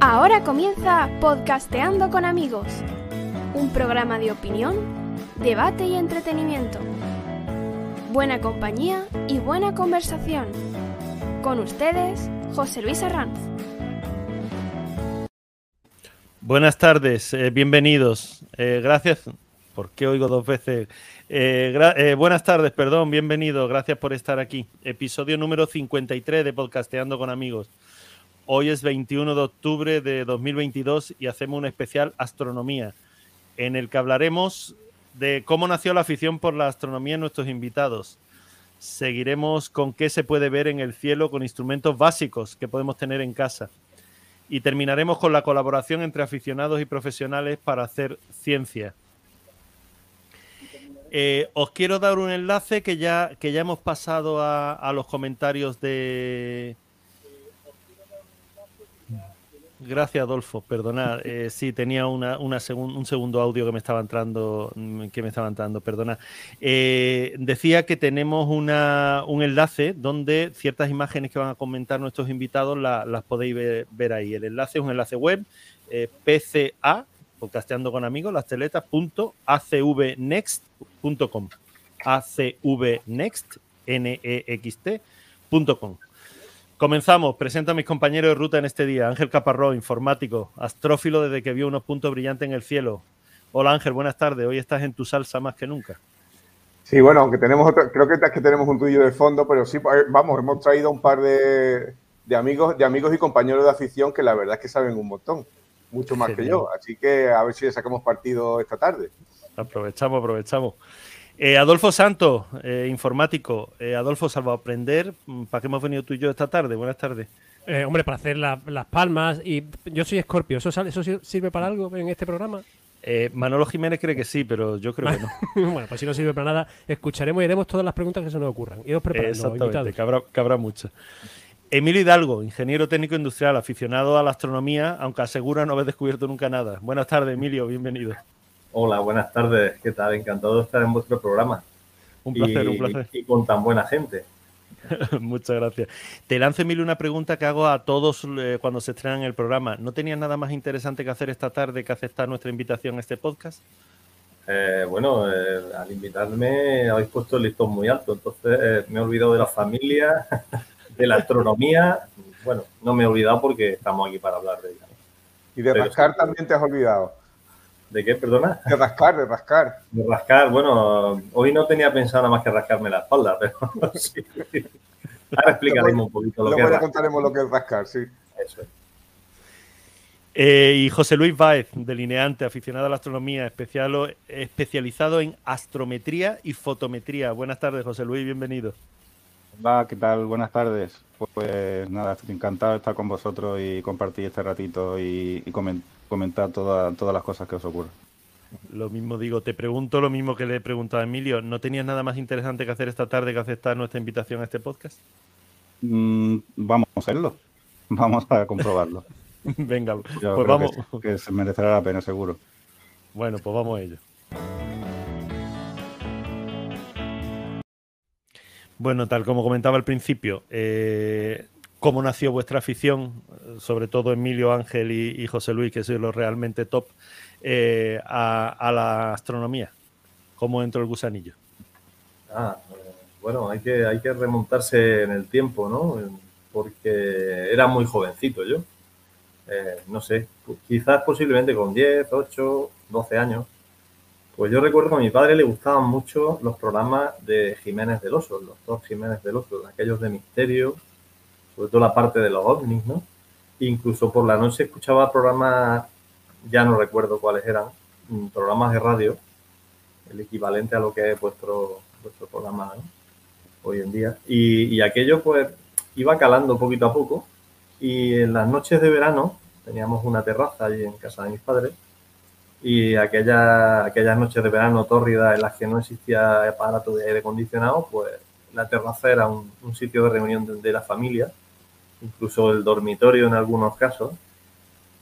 Ahora comienza Podcasteando con amigos, un programa de opinión, debate y entretenimiento. Buena compañía y buena conversación. Con ustedes, José Luis Arranz. Buenas tardes, eh, bienvenidos. Eh, gracias. ¿Por qué oigo dos veces? Eh, eh, buenas tardes, perdón, bienvenidos. Gracias por estar aquí. Episodio número 53 de Podcasteando con Amigos. Hoy es 21 de octubre de 2022 y hacemos un especial astronomía en el que hablaremos de cómo nació la afición por la astronomía en nuestros invitados. Seguiremos con qué se puede ver en el cielo con instrumentos básicos que podemos tener en casa. Y terminaremos con la colaboración entre aficionados y profesionales para hacer ciencia. Eh, os quiero dar un enlace que ya, que ya hemos pasado a, a los comentarios de... Gracias, Adolfo. Perdonad, eh, sí, tenía una, una segun- un segundo audio que me estaba entrando, mm, que me estaba entrando, perdona. Eh, decía que tenemos una- un enlace donde ciertas imágenes que van a comentar nuestros invitados la- las podéis ver, ver ahí. El enlace es un enlace web, eh, PCA, podcasteando con amigos, las teletas, punto, acvnext.com. acvnext, N-E-X-T, punto com. Comenzamos. Presento a mis compañeros de ruta en este día. Ángel Caparrós, informático, astrófilo desde que vio unos puntos brillantes en el cielo. Hola Ángel, buenas tardes. Hoy estás en tu salsa más que nunca. Sí, bueno, aunque tenemos otro, creo que, que tenemos un tuyo de fondo, pero sí, vamos, hemos traído un par de, de amigos, de amigos y compañeros de afición que la verdad es que saben un montón, mucho más que yo. Así que a ver si le sacamos partido esta tarde. Aprovechamos, aprovechamos. Eh, Adolfo Santos, eh, informático. Eh, Adolfo, salvo aprender, mm, ¿para qué hemos venido tú y yo esta tarde? Buenas tardes. Eh, hombre, para hacer la- las palmas y yo soy Escorpio. ¿Eso, sale- ¿Eso sir- sirve para algo en este programa? Eh, Manolo Jiménez cree que sí, pero yo creo que no. bueno, pues si no sirve para nada, escucharemos y haremos todas las preguntas que se nos ocurran. Iros preparando, Exactamente, que habrá, que habrá muchas. Emilio Hidalgo, ingeniero técnico industrial, aficionado a la astronomía, aunque asegura no haber descubierto nunca nada. Buenas tardes, Emilio, bienvenido. Hola, buenas tardes. ¿Qué tal? Encantado de estar en vuestro programa. Un placer, y, un placer. Y con tan buena gente. Muchas gracias. Te lanzo, Emilio, una pregunta que hago a todos eh, cuando se estrenan el programa. ¿No tenías nada más interesante que hacer esta tarde que aceptar nuestra invitación a este podcast? Eh, bueno, eh, al invitarme habéis puesto el listón muy alto, entonces me he olvidado de la familia, de la astronomía. Bueno, no me he olvidado porque estamos aquí para hablar de ella. Y de Pero rascar sí. también te has olvidado. ¿De qué, perdona? De rascar, de rascar. De rascar. Bueno, hoy no tenía pensado nada más que rascarme la espalda, pero sí. Ahora explicaremos un poquito lo que es contaremos lo que es rascar, sí. Eso es. Eh, y José Luis Báez, delineante, aficionado a la astronomía, especial- especializado en astrometría y fotometría. Buenas tardes, José Luis, bienvenido. Hola, ¿qué tal? Buenas tardes. Pues, pues, nada, estoy encantado de estar con vosotros y compartir este ratito y, y comen- comentar toda- todas las cosas que os ocurran. Lo mismo digo, te pregunto lo mismo que le he preguntado a Emilio. ¿No tenías nada más interesante que hacer esta tarde que aceptar nuestra invitación a este podcast? Mm, vamos a hacerlo. Vamos a comprobarlo. Venga, Yo pues vamos. Que, que se merecerá la pena, seguro. Bueno, pues vamos a ello. Bueno, tal como comentaba al principio, eh, ¿cómo nació vuestra afición? Sobre todo Emilio, Ángel y, José Luis, que sois los realmente top, eh, a, la astronomía. ¿Cómo entró el gusanillo? Ah, bueno, hay que, remontarse en el tiempo, ¿no? Porque era muy jovencito yo. Eh, no sé, pu- quizás posiblemente con 10, 8, 12 años. Pues yo recuerdo que a mi padre le gustaban mucho los programas de Jiménez del Oso, los dos Jiménez del Oso, aquellos de misterio, sobre todo la parte de los ovnis, ¿no? Incluso por la noche escuchaba programas, ya no recuerdo cuáles eran, mm, programas de radio, el equivalente a lo que es vuestro, vuestro programa hoy en día. Y, y aquello pues iba calando poquito a poco y en las noches de verano teníamos una terraza allí en casa de mis padres y aquella, aquellas noches de verano tórridas en las que no existía aparato de aire acondicionado, pues la terraza era un, un sitio de reunión de, de la familia, incluso el dormitorio en algunos casos.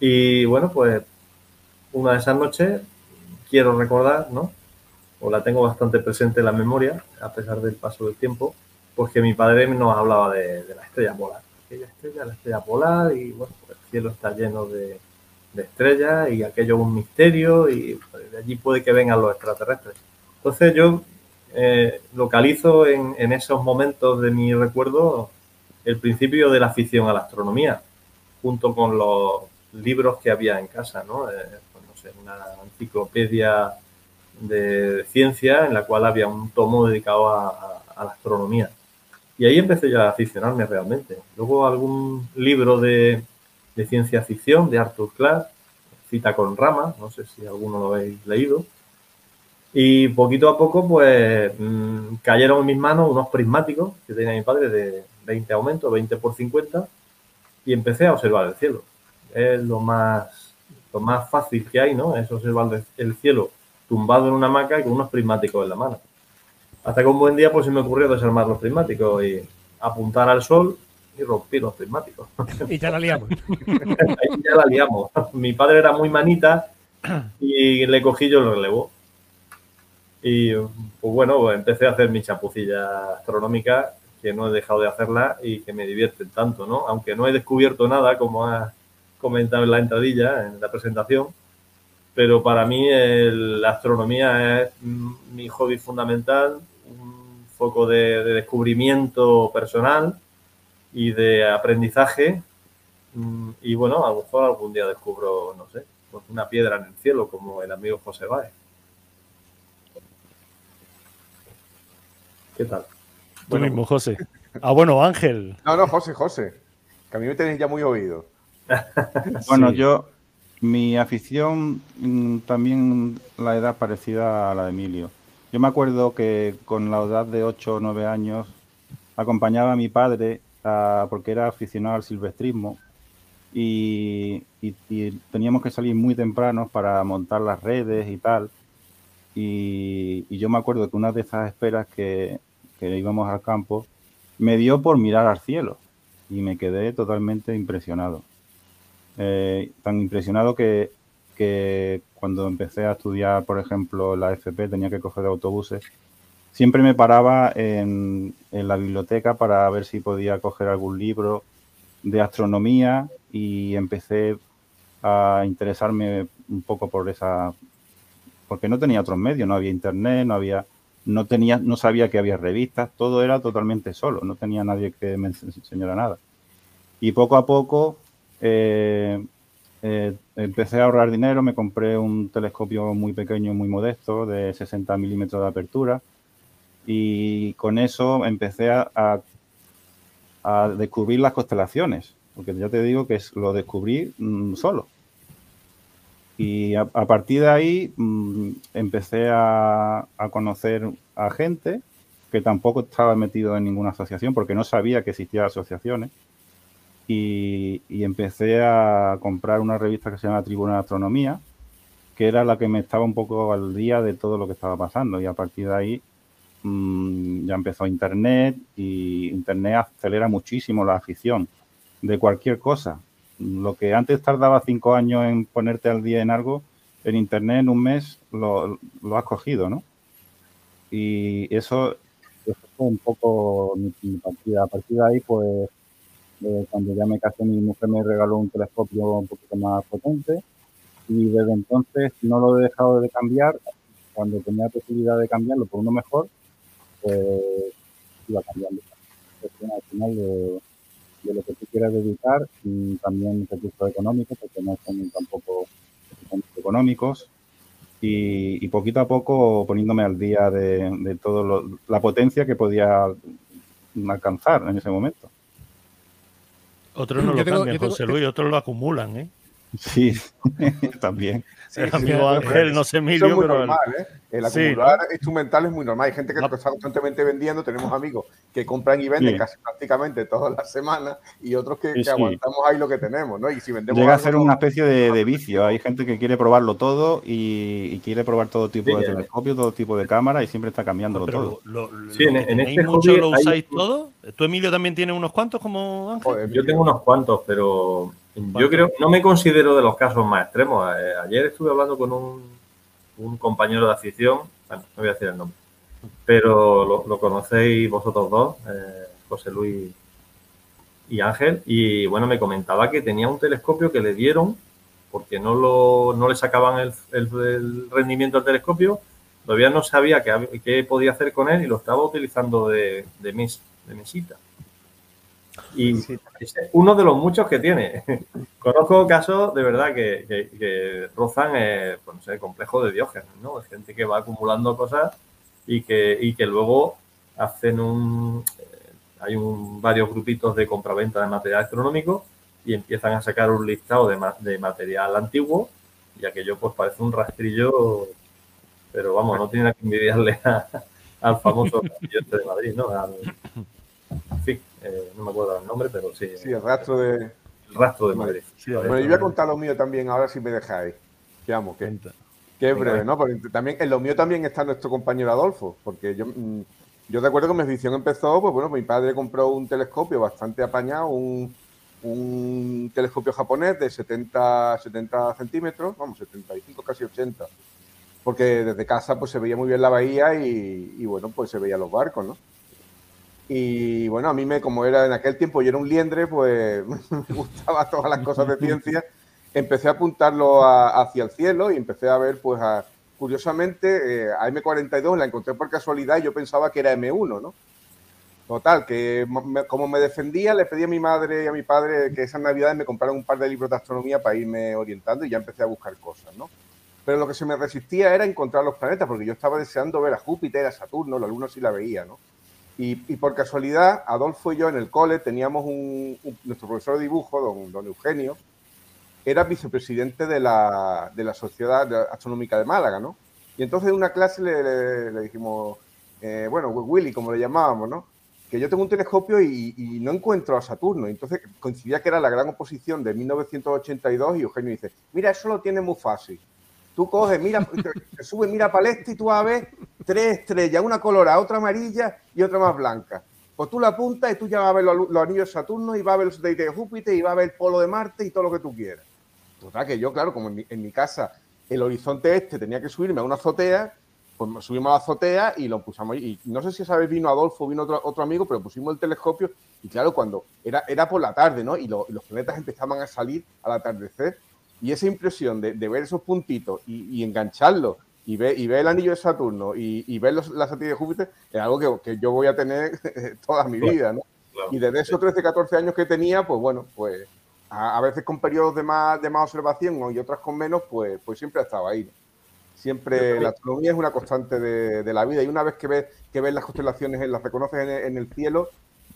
Y bueno, pues una de esas noches quiero recordar, ¿no? o la tengo bastante presente en la memoria, a pesar del paso del tiempo, pues que mi padre nos hablaba de, la estrella polar. Aquella estrella, la estrella polar, y bueno, pues el cielo está lleno de, estrellas y aquello es un misterio y pues, de allí puede que vengan los extraterrestres. Entonces yo eh, localizo en, en, esos momentos de mi recuerdo el principio de la afición a la astronomía, junto con los libros que había en casa, ¿no? Eh, pues, no sé, una enciclopedia de ciencia en la cual había un tomo dedicado a, la astronomía. Y ahí empecé ya a aficionarme realmente. Luego algún libro de, ciencia ficción de Arthur Clarke, Cita con Rama, no sé si alguno lo habéis leído. Y poquito a poco, pues mm, cayeron en mis manos unos prismáticos que tenía mi padre de 20 aumentos, 20 por 50, y empecé a observar el cielo. Es lo más, lo más fácil que hay, ¿no? Es observar el cielo tumbado en una hamaca y con unos prismáticos en la mano. Hasta que un buen día pues se me ocurrió desarmar los prismáticos y apuntar al sol y rompí los prismáticos. Y ya la liamos. Ahí ya la liamos. Mi padre era muy manita y le cogí yo el relevo. Y pues bueno, pues empecé a hacer mi chapucilla astronómica, que no he dejado de hacerla y que me divierten tanto, ¿no? Aunque no he descubierto nada, como ha comentado en la entradilla, en la presentación, pero para mí la astronomía es mi hobby fundamental, un foco de, descubrimiento personal y de aprendizaje. Mm, y bueno, a lo mejor algún día descubro, no sé, pues una piedra en el cielo como el amigo José Báez. ¿Qué tal? Tú mismo, José. Ah, bueno, Ángel. No, no, José, José. Que a mí me tenéis ya muy oído. bueno, yo, mi afición mm, también la edad parecida a la de Emilio. Yo me acuerdo que con la edad de 8 o 9 años acompañaba a mi padre porque era aficionado al silvestrismo y, teníamos que salir muy temprano para montar las redes y tal. Y, yo me acuerdo que una de esas esperas que, que íbamos al campo me dio por mirar al cielo y me quedé totalmente impresionado. Eh, tan impresionado que, cuando empecé a estudiar, por ejemplo, la FP, tenía que coger autobuses, siempre me paraba en, la biblioteca para ver si podía coger algún libro de astronomía y empecé a interesarme un poco por esa porque no tenía otros medios, no había internet, no había no tenía no sabía que había revistas, todo era totalmente solo, no tenía nadie que me enseñara nada. Y poco a poco eh, eh, empecé a ahorrar dinero, me compré un telescopio muy pequeño, muy modesto, de 60 milímetros de apertura, y con eso empecé a, a, descubrir las constelaciones, porque ya te digo que lo descubrí mm, solo. Y a, partir de ahí mm, empecé a, a, conocer a gente que tampoco estaba metido en ninguna asociación, porque no sabía que existían asociaciones y, empecé a comprar una revista que se llama Tribuna de Astronomía, que era la que me estaba un poco al día de todo lo que estaba pasando y a partir de ahí mm, ya empezó Internet y Internet acelera muchísimo la afición de cualquier cosa. Lo que antes tardaba cinco años en ponerte al día en algo, en Internet en un mes lo, lo has cogido, ¿no? Y eso, fue un poco mi, partida. A partir de ahí, pues eh, cuando ya me casé, mi mujer me regaló un telescopio un poquito más potente y desde entonces no lo he dejado de cambiar. Cuando tenía posibilidad de cambiarlo por uno mejor, pues iba cambiando. Al final de, lo que tú quieras dedicar y también recursos económicos, porque no son tampoco económicos. Y, y, poquito a poco poniéndome al día de, de todo la potencia que podía alcanzar en ese momento. Otros no lo cambian, José Luis, otros lo acumulan, ¿eh? Sí, también. el amigo Ángel, no sé Emilio, pero normal, ¿eh? El acumular instrumental es muy normal. Hay gente que está constantemente vendiendo. Tenemos amigos que compran y venden casi prácticamente todas las semanas y otros que, aguantamos ahí lo que tenemos, ¿no? Y si vendemos Llega a ser una especie de, vicio. Hay gente que quiere probarlo todo y, quiere probar todo tipo de telescopio, todo tipo de cámara y siempre está cambiándolo todo. sí, en, este mucho lo usáis todo? ¿Tú, Emilio, también tienes unos cuantos como Ángel? yo tengo unos cuantos, pero yo creo, no me considero de los casos más extremos. Eh, ayer estuve hablando con un, compañero de afición bueno, no voy a decir el nombre, pero lo, conocéis vosotros dos, eh, José Luis y Ángel, y bueno, me comentaba que tenía un telescopio que le dieron porque no, lo, no le sacaban el, rendimiento al telescopio, todavía no sabía qué, qué, podía hacer con él y lo estaba utilizando de, de mesita. Y es uno de los muchos que tiene. Conozco casos de verdad que, que, rozan eh, pues no sé, el complejo de Diógenes, ¿no? Gente que va acumulando cosas y que, y que luego hacen un. Eh, hay un, varios grupitos de compraventa de material astronómico y empiezan a sacar un listado de, de material antiguo y aquello pues parece un rastrillo, pero vamos, no tiene nada que envidiarle al famoso rastrillo de Madrid, ¿no? en fin, eh, no me acuerdo el nombre, pero sí. Sí, el rastro de... El rastro de Madrid. bueno, yo voy a contar lo mío también, ahora si me dejáis. Que amo, que, que es breve, ¿no? Porque también, en lo mío también está nuestro compañero Adolfo, porque yo, mm, yo recuerdo que mi edición empezó, pues bueno, mi padre compró un telescopio bastante apañado, un, un telescopio japonés de 70, 70 centímetros, vamos, 75, casi 80, porque desde casa pues se veía muy bien la bahía y, y bueno, pues se veían los barcos, ¿no? Y bueno, a mí me, como era en aquel tiempo yo era un liendre, pues me gustaban todas las cosas de ciencia. Empecé a apuntarlo hacia el cielo y empecé a ver, pues, a, curiosamente, eh, a M42 la encontré por casualidad y yo pensaba que era M1, ¿no? Total, que como me defendía, le pedí a mi madre y a mi padre que esas navidades me compraran un par de libros de astronomía para irme orientando y ya empecé a buscar cosas, ¿no? Pero lo que se me resistía era encontrar los planetas, porque yo estaba deseando ver a Júpiter, a Saturno, la Luna sí la veía, ¿no? Y, por casualidad, Adolfo y yo en el cole teníamos un, nuestro profesor de dibujo, don, don, Eugenio, era vicepresidente de la, de la Sociedad Astronómica de Málaga, ¿no? Y entonces en una clase le, le, dijimos, eh, bueno, Willy, como le llamábamos, ¿no? Que yo tengo un telescopio y, y, no encuentro a Saturno. Entonces coincidía que era la gran oposición de 1982 y Eugenio dice, mira, eso lo tiene muy fácil. Tú coges, mira, te subes, mira este y tú vas a ver tres estrellas, una colorada, otra amarilla y otra más blanca. Pues tú la apuntas y tú ya vas a ver los, anillos de Saturno y vas a ver los satélites de Júpiter y vas a ver el polo de Marte y todo lo que tú quieras. Total, que yo, claro, como en mi, casa el horizonte este tenía que subirme a una azotea, pues subimos a la azotea y lo pusimos. Y no sé si esa vez vino Adolfo, vino otro, otro amigo, pero pusimos el telescopio y claro, cuando era, era por la tarde, ¿no? Y, los planetas empezaban a salir al atardecer y esa impresión de, ver esos puntitos y, engancharlos y ver, y ver el anillo de Saturno y, ver los, la de Júpiter es algo que, yo voy a tener toda mi vida, ¿no? y desde esos 13, 14 años que tenía, pues bueno, pues a, veces con periodos de más, de más observación y otras con menos, pues, pues siempre ha estado ahí. Siempre la astronomía es una constante de, la vida y una vez que ves, que ves las constelaciones, las reconoces en el, cielo,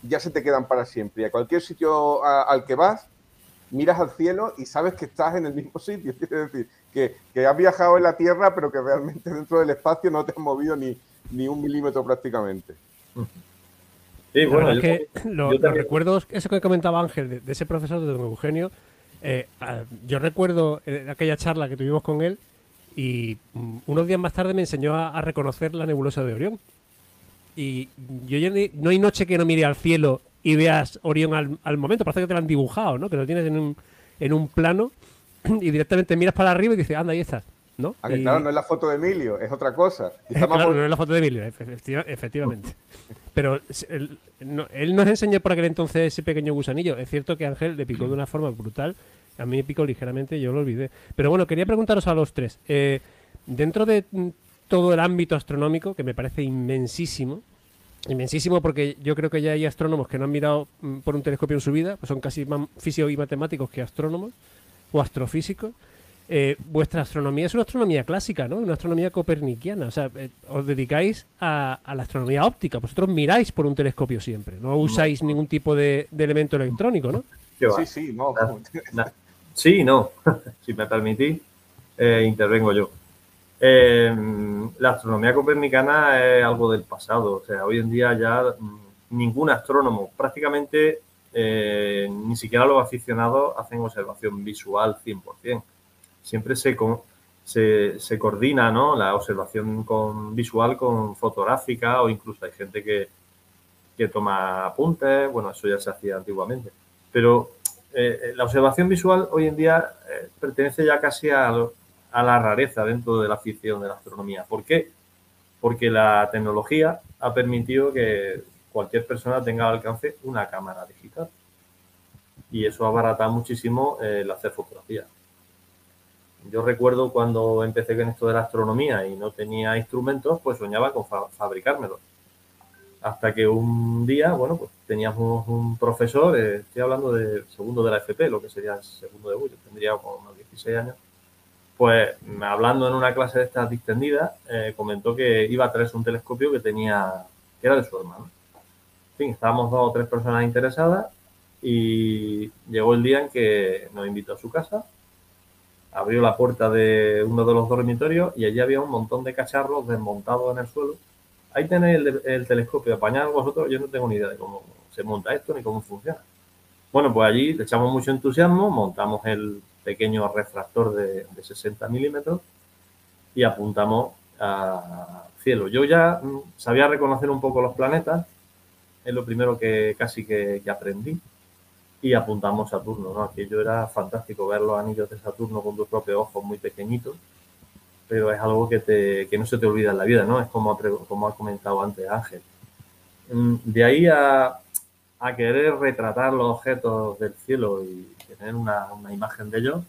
ya se te quedan para siempre. Y a cualquier sitio al que vas, miras al cielo y sabes que estás en el mismo sitio. Quiere decir, que, que, has viajado en la Tierra, pero que realmente dentro del espacio no te has movido ni, ni un milímetro prácticamente. Sí, bueno, es que los recuerdos, eso que comentaba Ángel, de, ese profesor de don Eugenio, eh, yo recuerdo aquella charla que tuvimos con él y mm, unos días más tarde me enseñó a, reconocer la nebulosa de Orión. Y yo ya no hay noche que no mire al cielo y veas Orión al, momento. Parece que te lo han dibujado, ¿no? Que lo tienes en un, en un plano y directamente miras para arriba y dices, anda, ahí está. ¿no? Ah, claro, no es la foto de Emilio, es otra cosa. claro, no es la foto de Emilio, efectivamente. Pero él, nos enseñó por aquel entonces ese pequeño gusanillo. Es cierto que Ángel le picó de una forma brutal. A mí me picó ligeramente, yo lo olvidé. Pero bueno, quería preguntaros a los tres. Eh, dentro de todo el ámbito astronómico, que me parece inmensísimo, inmensísimo porque yo creo que ya hay astrónomos que no han mirado mm, por un telescopio en su vida, pues son casi más físicos y matemáticos que astrónomos o astrofísicos. Eh, vuestra astronomía es una astronomía clásica, ¿no? Una astronomía coperniquiana. O sea, eh, os dedicáis a, la astronomía óptica. Vosotros miráis por un telescopio siempre. No usáis ningún tipo de, elemento electrónico, ¿no? Sí, sí, no. Sí, no. si me permitís, eh, intervengo yo. Eh, la astronomía copernicana es algo del pasado. O sea, hoy en día ya mm, ningún astrónomo, prácticamente eh, ni siquiera los aficionados hacen observación visual 100%. Siempre se, se, se coordina ¿no? la observación con, visual con fotográfica o incluso hay gente que, toma apuntes. Bueno, eso ya se hacía antiguamente. Pero eh, la observación visual hoy en día pertenece ya casi a, a la rareza dentro de la afición de la astronomía. ¿Por qué? porque la tecnología ha permitido que cualquier persona tenga al alcance una cámara digital. Y eso abarata muchísimo el hacer fotografía. Yo recuerdo cuando empecé con esto de la astronomía y no tenía instrumentos, pues soñaba con fabricármelos. Hasta que un día, bueno, pues teníamos un profesor, eh, estoy hablando de segundo de la FP, lo que sería el segundo de yo tendría como unos 16 años, pues hablando en una clase de estas distendidas, eh, comentó que iba a traerse un telescopio que tenía, que era de su hermano. En fin, estábamos dos o tres personas interesadas y llegó el día en que nos invitó a su casa, abrió la puerta de uno de los dormitorios y allí había un montón de cacharros desmontados en el suelo. Ahí tenéis el, telescopio, apañad vosotros, yo no tengo ni idea de cómo se monta esto ni cómo funciona. Bueno, pues allí echamos mucho entusiasmo, montamos el pequeño refractor de, 60 milímetros y apuntamos al cielo. Yo ya mm, sabía reconocer un poco los planetas, es lo primero que casi que, aprendí, y apuntamos Saturno. ¿no? Aquello era fantástico ver los anillos de Saturno con tus propios ojos muy pequeñitos, pero es algo que, que no se te olvida en la vida, ¿no? Es como, como ha comentado antes Ángel. Mm, de ahí a, a querer retratar los objetos del cielo y tener una, imagen de ellos,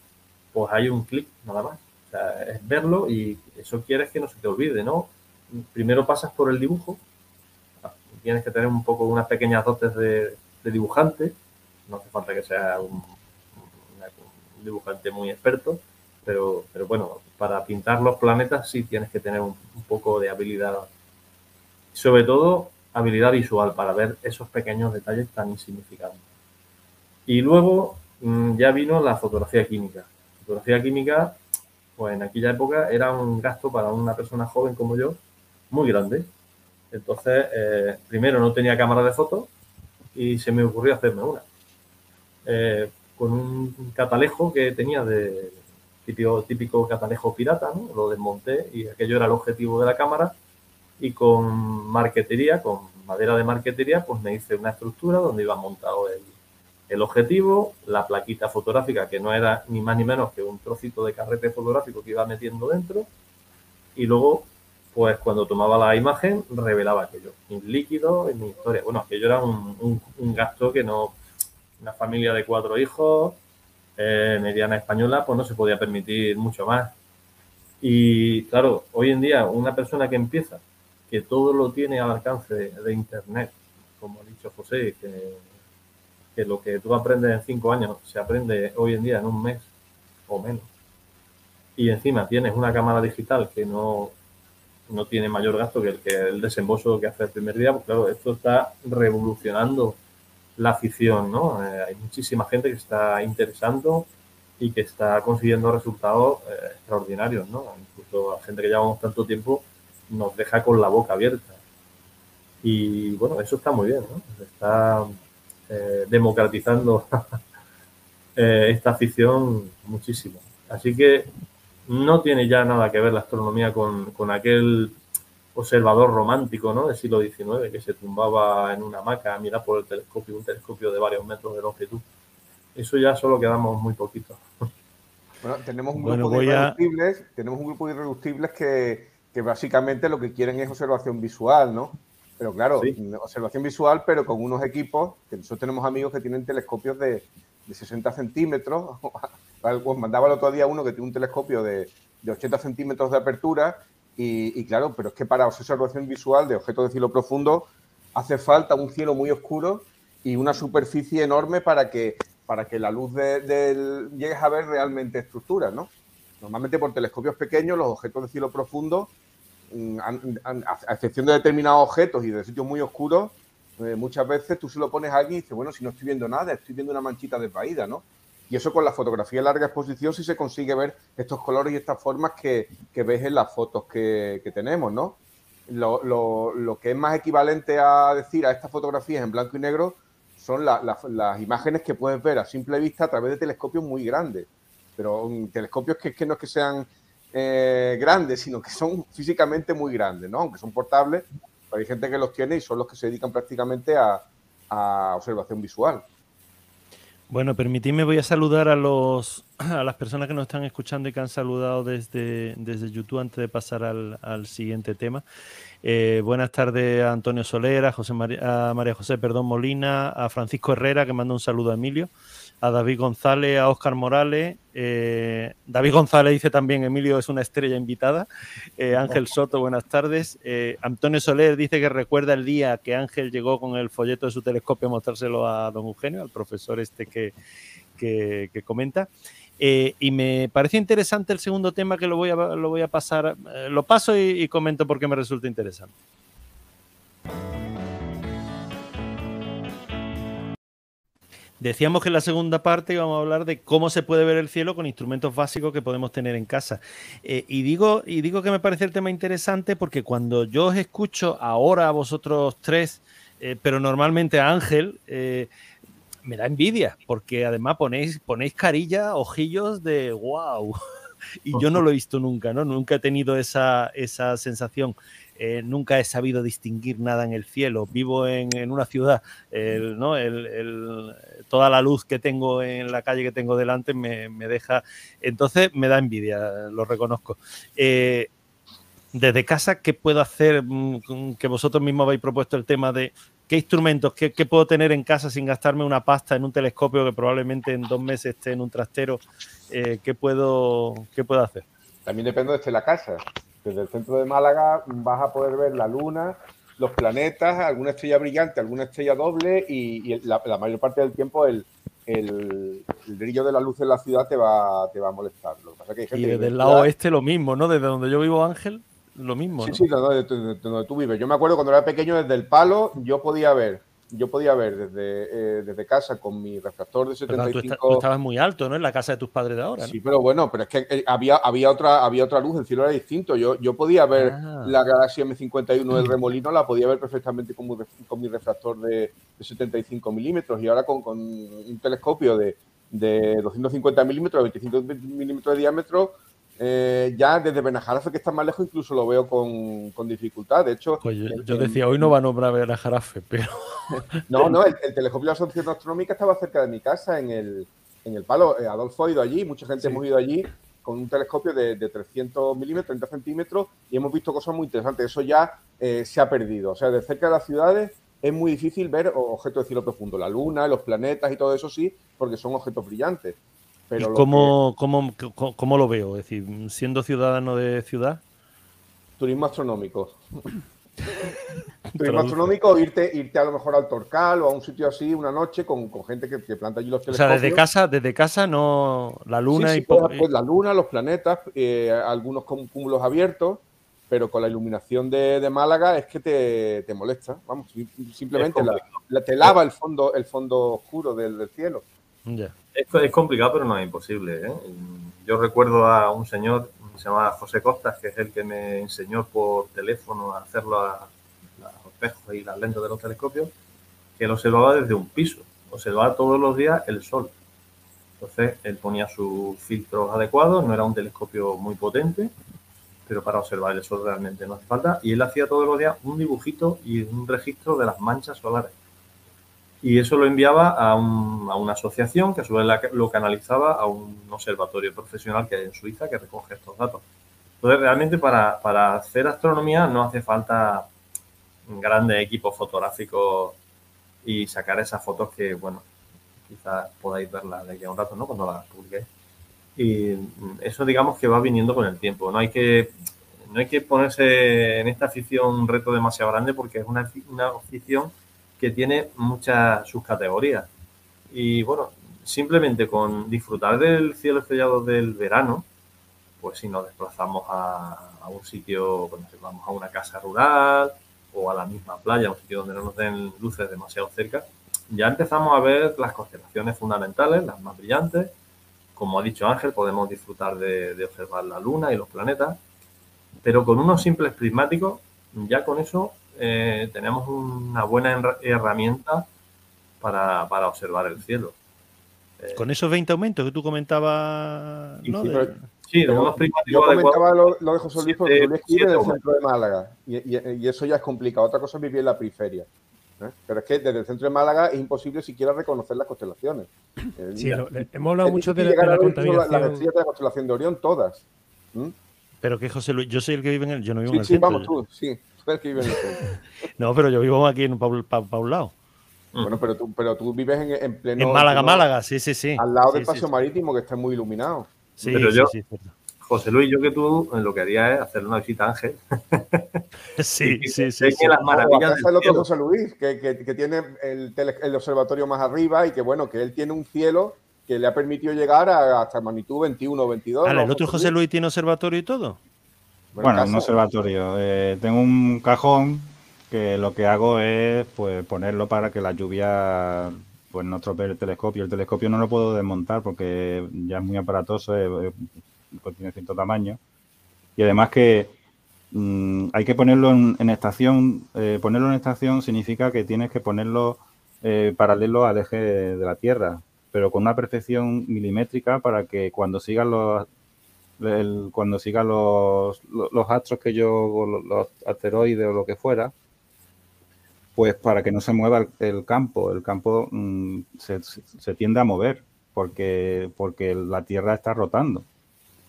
pues hay un clic nada más. O sea, es verlo y eso quieres que no se te olvide, ¿no? Primero pasas por el dibujo, tienes que tener un poco unas pequeñas dotes de, dibujante, no hace falta que sea un, dibujante muy experto, pero, pero bueno, para pintar los planetas sí tienes que tener un, un poco de habilidad. Sobre todo habilidad visual para ver esos pequeños detalles tan insignificantes. Y luego ya vino la fotografía química. Fotografía química, pues en aquella época era un gasto para una persona joven como yo muy grande. Entonces, eh, primero no tenía cámara de fotos y se me ocurrió hacerme una. Eh, con un catalejo que tenía de típico, típico catalejo pirata, ¿no? lo desmonté y aquello era el objetivo de la cámara y con marquetería, con madera de marquetería, pues me hice una estructura donde iba montado el, el objetivo, la plaquita fotográfica, que no era ni más ni menos que un trocito de carrete fotográfico que iba metiendo dentro, y luego, pues cuando tomaba la imagen, revelaba aquello, mi líquido, en mi historia. Bueno, aquello era un, un, gasto que no, una familia de cuatro hijos, eh, mediana española, pues no se podía permitir mucho más. Y claro, hoy en día una persona que empieza que todo lo tiene al alcance de, Internet, como ha dicho José, que, lo que tú aprendes en cinco años se aprende hoy en día en un mes o menos. Y encima tienes una cámara digital que no, no tiene mayor gasto que el, que el desembolso que hace el primer día, pues claro, esto está revolucionando la afición, ¿no? Eh, hay muchísima gente que está interesando y que está consiguiendo resultados eh, extraordinarios, ¿no? Incluso la gente que llevamos tanto tiempo nos deja con la boca abierta. Y bueno, eso está muy bien, ¿no? Está eh, democratizando eh, esta afición muchísimo. Así que no tiene ya nada que ver la astronomía con, con aquel observador romántico ¿no? del siglo XIX que se tumbaba en una hamaca a mirar por el telescopio, un telescopio de varios metros de longitud. Eso ya solo quedamos muy poquito. Bueno, tenemos un grupo de irreductibles, tenemos un grupo de irreductibles que, que básicamente lo que quieren es observación visual, ¿no? Pero claro, observación visual, pero con unos equipos, que nosotros tenemos amigos que tienen telescopios de, 60 centímetros. Os mandaba el otro día uno que tiene un telescopio de, 80 centímetros de apertura. Y, claro, pero es que para observación visual de objetos de cielo profundo hace falta un cielo muy oscuro y una superficie enorme para que, para que la luz del llegues a ver realmente estructuras, ¿no? Normalmente por telescopios pequeños los objetos de cielo profundo Mm, a excepción de determinados objetos y de sitios muy oscuros, eh, muchas veces tú se lo pones a alguien y dices, bueno, si no estoy viendo nada, estoy viendo una manchita desvaída, ¿no? Y eso con la fotografía de larga exposición sí se consigue ver estos colores y estas formas que, ves en las fotos que, tenemos, ¿no? Lo, que es más equivalente a decir a estas fotografías en blanco y negro son las imágenes que puedes ver a simple vista a través de telescopios muy grandes. Pero um, telescopios que, que no es que sean eh, grandes, sino que son físicamente muy grandes, ¿no? Aunque son portables, hay gente que los tiene y son los que se dedican prácticamente a, observación visual. Bueno, permitidme, voy a saludar a los, a las personas que nos están escuchando y que han saludado desde, desde YouTube antes de pasar al, siguiente tema. Eh, buenas tardes a Antonio Solera, a, José María, a María José perdón, Molina, a Francisco Herrera, que manda un saludo a Emilio, a David González, a Óscar Morales. Eh, David González dice también, Emilio es una estrella invitada. Eh, Ángel Soto, buenas tardes. Antonio Soler dice que recuerda el día que Ángel llegó con el folleto de su telescopio a mostrárselo a don Eugenio, al profesor este que, que, que comenta. Eh, y me parece interesante el segundo tema que lo voy a, lo voy a pasar, eh, lo paso y, comento porque me resulta interesante. Decíamos que en la segunda parte íbamos a hablar de cómo se puede ver el cielo con instrumentos básicos que podemos tener en casa. Eh, y, digo, y digo que me parece el tema interesante porque cuando yo os escucho ahora a vosotros tres, pero normalmente a Ángel, me da envidia, porque además ponéis, ponéis carilla, ojillos de wow. y yo no lo he visto nunca, ¿no? Nunca he tenido esa, esa sensación. Eh, nunca he sabido distinguir nada en el cielo. Vivo en, una ciudad, ¿no? Toda la luz que tengo en la calle que tengo delante me, deja. Entonces me da envidia, lo reconozco. Eh, desde casa, ¿qué puedo hacer? Mm, que vosotros mismos habéis propuesto el tema de ¿Qué instrumentos, qué, puedo tener en casa sin gastarme una pasta en un telescopio que probablemente en dos meses esté en un trastero? Eh, ¿qué, puedo, ¿Qué puedo hacer? También depende de la casa. Desde el centro de Málaga vas a poder ver la luna, los planetas, alguna estrella brillante, alguna estrella doble y, la, mayor parte del tiempo el, brillo de la luz en la ciudad te va, te va a molestar. y desde el lado oeste lo mismo, ¿no? Desde donde yo vivo, Ángel lo mismo. Sí, sí, donde, donde, tú vives. Yo me acuerdo cuando era pequeño, desde el palo, yo podía ver, yo podía ver desde, eh, desde casa con mi refractor de 75. tú, estabas muy alto, ¿no? En la casa de tus padres de ahora. Sí, pero bueno, pero es que eh, había, había, otra, había otra luz, el cielo era distinto. Yo, yo podía ver ah. la galaxia M51 del remolino, la podía ver perfectamente con, con mi refractor de, 75 milímetros y ahora con, con un telescopio de, de 250 milímetros, 25 milímetros de diámetro eh, ya desde Benajarafe, que está más lejos, incluso lo veo con, dificultad. De hecho, pues yo, decía, hoy no va a nombrar Benajarafe, pero. no, no, el, telescopio de la Asociación Astronómica estaba cerca de mi casa, en el, en el palo. Eh, Adolfo ha ido allí, mucha gente hemos ido allí con un telescopio de, 300 milímetros, 30 centímetros, y hemos visto cosas muy interesantes. Eso ya eh, se ha perdido. O sea, de cerca de las ciudades es muy difícil ver objetos de cielo profundo. La luna, los planetas y todo eso sí, porque son objetos brillantes cómo, cómo, lo veo? Es decir, siendo ciudadano de ciudad. Turismo astronómico. Turismo astronómico irte, irte a lo mejor al Torcal o a un sitio así una noche con, gente que, planta allí los telescopios. O sea, desde casa, desde casa no la luna y pues, pues, la luna, los planetas, eh, algunos con cúmulos abiertos, pero con la iluminación de, Málaga es que te, molesta. Vamos, simplemente te lava el fondo, el fondo oscuro del, cielo. Es, complicado, pero no es imposible. ¿eh? Yo recuerdo a un señor, se llama José Costas, que es el que me enseñó por teléfono a hacerlo a, los espejos y las lentes de los telescopios, que lo observaba desde un piso, observaba todos los días el sol. Entonces, él ponía sus filtros adecuados, no era un telescopio muy potente, pero para observar el sol realmente no hace falta. Y él hacía todos los días un dibujito y un registro de las manchas solares y eso lo enviaba a, una asociación que a su vez lo canalizaba a un observatorio profesional que hay en Suiza que recoge estos datos. Entonces, realmente para, hacer astronomía no hace falta grandes equipos fotográficos y sacar esas fotos que, bueno, quizás podáis verlas de aquí a un rato, ¿no? Cuando las publiquéis. Y eso, digamos, que va viniendo con el tiempo. No hay que, no hay que ponerse en esta afición un reto demasiado grande porque es una, una afición que tiene muchas subcategorías. Y bueno, simplemente con disfrutar del cielo estrellado del verano, pues si nos desplazamos a, un sitio, vamos a una casa rural o a la misma playa, un sitio donde no nos den luces demasiado cerca, ya empezamos a ver las constelaciones fundamentales, las más brillantes. Como ha dicho Ángel, podemos disfrutar de observar la luna y los planetas, pero con unos simples prismáticos, ya con eso eh, tenemos una buena herramienta para, observar el cielo. Eh, Con esos 20 aumentos que tú comentabas. Sí, Yo comentaba lo, de José Luis porque Luis del centro de Málaga y, eso ya es complicado. Otra cosa es vivir en la periferia. ¿eh? Pero es que desde el centro de Málaga es imposible siquiera reconocer las constelaciones. Sí, hemos hablado mucho de, la, contaminación. Las la de la constelación de Orión, todas. Pero que José Luis, yo soy el que vive en el, yo no vivo en el sí, centro. Vamos tú, sí, tú eres el que vive en el centro. no, pero yo vivo aquí en para un lado. Bueno, pero tú, pero tú vives en, en pleno. En Málaga, Málaga, sí, sí, sí. Al lado del sí, paseo marítimo que está muy iluminado. Sí, pero yo, José Luis, yo que tú lo que haría es hacer una visita a Ángel. sí, sí, sí. que las maravillas. el otro José Luis, que, que, tiene el, el, observatorio más arriba y que, bueno, que él tiene un cielo que le ha permitido llegar a, hasta magnitud 21 o 22. ¿El otro José Luis tiene observatorio y todo? Bueno, un observatorio. Eh, tengo un cajón que lo que hago es pues ponerlo para que la lluvia pues no estropee el telescopio. El telescopio no lo puedo desmontar porque ya es muy aparatoso, tiene cierto tamaño. Y además que mm, hay que ponerlo en, estación. Eh, ponerlo en estación significa que tienes que ponerlo eh, paralelo al eje de la Tierra, pero con una perfección milimétrica para que cuando sigan los cuando sigan los, los, astros que yo, los asteroides o lo que fuera, pues para que no se mueva el, campo. El campo mm, se, tiende a mover porque, porque la Tierra está rotando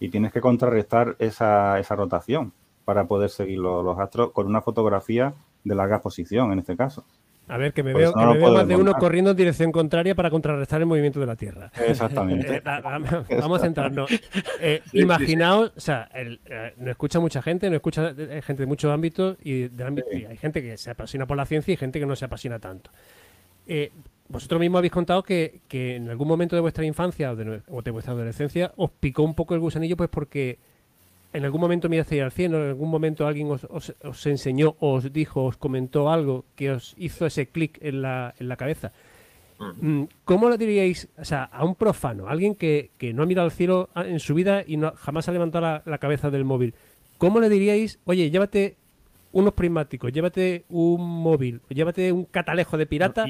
y tienes que contrarrestar esa, esa rotación para poder seguir los, astros con una fotografía de larga exposición en este caso. A ver, que me veo, más de uno corriendo en dirección contraria para contrarrestar el movimiento de la Tierra. Exactamente. Eh, vamos a centrarnos. Eh, imaginaos, o sea, el, eh, no escucha mucha gente, no escucha gente de muchos ámbitos y, hay gente que se apasiona por la ciencia y gente que no se apasiona tanto. vosotros mismos habéis contado que, en algún momento de vuestra infancia o de, o de vuestra adolescencia os picó un poco el gusanillo pues porque en algún momento mirasteis al cielo, en algún momento alguien os, os, enseñó, os dijo, os comentó algo que os hizo ese clic en la, en la cabeza. Mm, ¿Cómo lo diríais o sea, a un profano, alguien que, no ha mirado al cielo en su vida y no, jamás ha levantado la, cabeza del móvil? ¿Cómo le diríais, oye, llévate unos prismáticos, llévate un móvil, llévate un catalejo de pirata